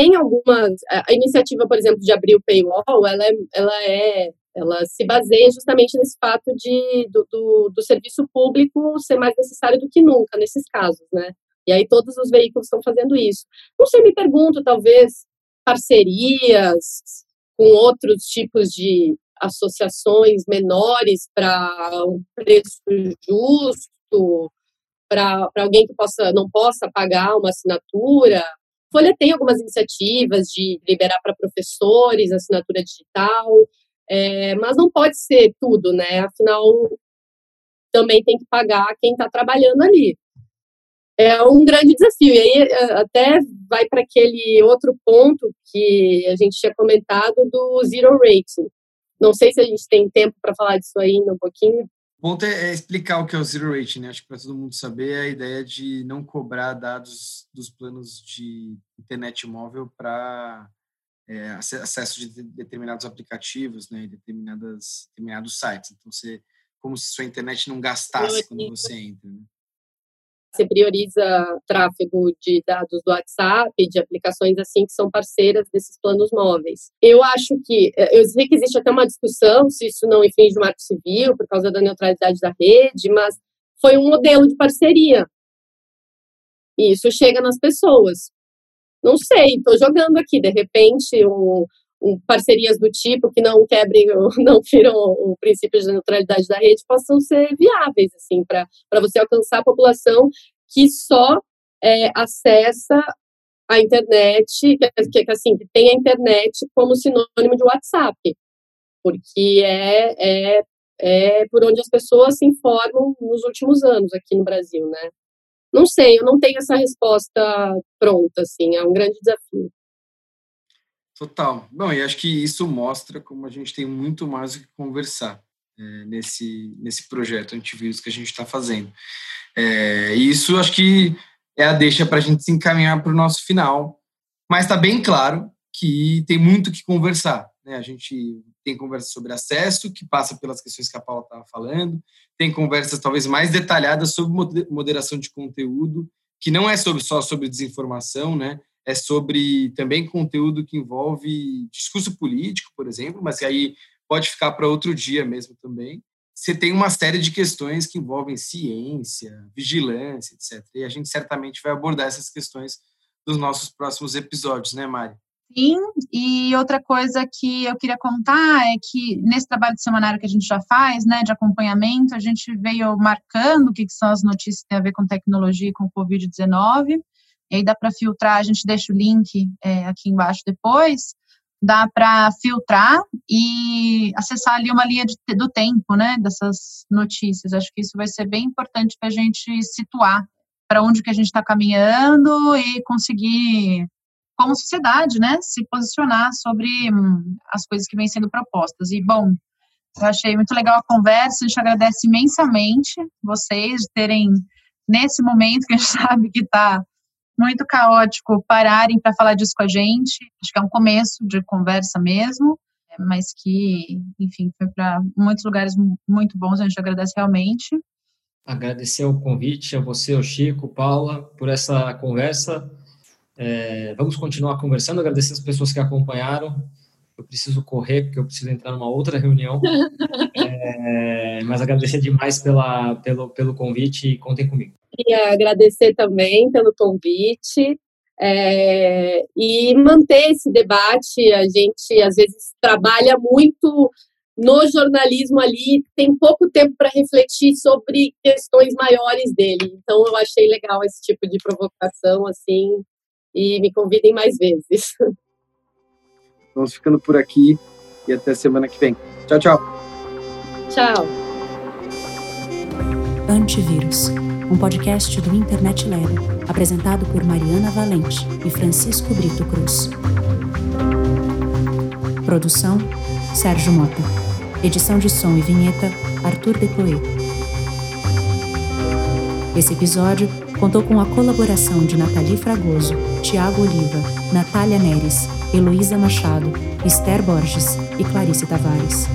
tem algumas a iniciativa, por exemplo, de abrir o paywall, ela é, ela é ela se baseia justamente nesse fato de do, do, do, serviço público ser mais necessário do que nunca nesses casos, né? E aí todos os veículos estão fazendo isso. Não sei, me pergunto, talvez parcerias com outros tipos de associações menores para um preço justo, para alguém que possa não possa pagar uma assinatura, Folha tem algumas iniciativas de liberar para professores assinatura digital, é, mas não pode ser tudo, né? Afinal, também tem que pagar quem está trabalhando ali. É um grande desafio. E aí é, até vai para aquele outro ponto que a gente tinha comentado do zero rating. Não sei se a gente tem tempo para falar disso ainda um pouquinho. Bom é explicar o que é o zero rating, né? Acho que para todo mundo saber é a ideia de não cobrar dados dos planos de internet móvel para é, acesso de determinados aplicativos, né, determinadas determinados sites. Então você como se sua internet não gastasse quando você entra. Né? Você prioriza tráfego de dados do WhatsApp, de aplicações assim que são parceiras desses planos móveis. Eu acho que, eh, eu sei que existe até uma discussão se isso não infringe o marco civil por causa da neutralidade da rede, mas foi um modelo de parceria. E isso chega nas pessoas. Não sei, estou jogando aqui, de repente, um, um, parcerias do tipo que não quebrem, não firam o princípio de neutralidade da rede, possam ser viáveis, assim, para você alcançar a população que só é, acessa a internet, que, que, assim, que tem a internet como sinônimo de WhatsApp, porque é, é, é por onde as pessoas se informam nos últimos anos aqui no Brasil, né? Não sei, eu não tenho essa resposta pronta, assim, é um grande desafio. Total. Bom, e acho que isso mostra como a gente tem muito mais o que conversar é, nesse, nesse projeto antivírus que a gente está fazendo. É, isso acho que é a deixa para a gente se encaminhar para o nosso final. Mas está bem claro que tem muito que conversar. Né? A gente tem conversa sobre acesso, que passa pelas questões que a Paula estava falando, tem conversas talvez mais detalhadas sobre moderação de conteúdo, que não é sobre, só sobre desinformação, né? É sobre também conteúdo que envolve discurso político, por exemplo, mas aí pode ficar para outro dia mesmo também. Você tem uma série de questões que envolvem ciência, vigilância, etc. E a gente certamente vai abordar essas questões nos nossos próximos episódios, né, Mari? Sim, e outra coisa que eu queria contar é que nesse trabalho de semanário que a gente já faz, né, de acompanhamento, a gente veio marcando o que, que são as notícias que têm a ver com tecnologia e com Covid-19, e aí dá para filtrar, a gente deixa o link é, aqui embaixo depois, dá para filtrar e acessar ali uma linha de, do tempo, né, dessas notícias. Acho que isso vai ser bem importante para a gente situar para onde que a gente está caminhando e conseguir como sociedade, né, se posicionar sobre hum, as coisas que vêm sendo propostas. E, bom, eu achei muito legal a conversa, a gente agradece imensamente vocês de terem, nesse momento que a gente sabe que está muito caótico, pararem para falar disso com a gente. Acho que é um começo de conversa mesmo, mas que, enfim, foi para muitos lugares muito bons, a gente agradece realmente. Agradecer o convite a você, o Chico, Paula, por essa conversa. É, vamos continuar conversando, agradecer as pessoas que acompanharam. Eu preciso correr, porque eu preciso entrar numa outra reunião. É, mas agradecer demais pela, pelo, pelo convite e contem comigo. Queria agradecer também pelo convite. É, e manter esse debate. A gente, às vezes, trabalha muito no jornalismo ali, tem pouco tempo para refletir sobre questões maiores dele. Então, eu achei legal esse tipo de provocação, assim, e me convidem mais vezes. Vamos ficando por aqui e até semana que vem. Tchau, tchau. Tchau. Antivírus, um podcast do Internet Lab, apresentado por Mariana Valente e Francisco Brito Cruz. Produção: Sérgio Mota. Edição de som e vinheta: Arthur Decloé. Esse episódio contou com a colaboração de Nathalie Fragoso, Tiago Oliva, Natália Neres, Heloísa Machado, Esther Borges e Clarice Tavares.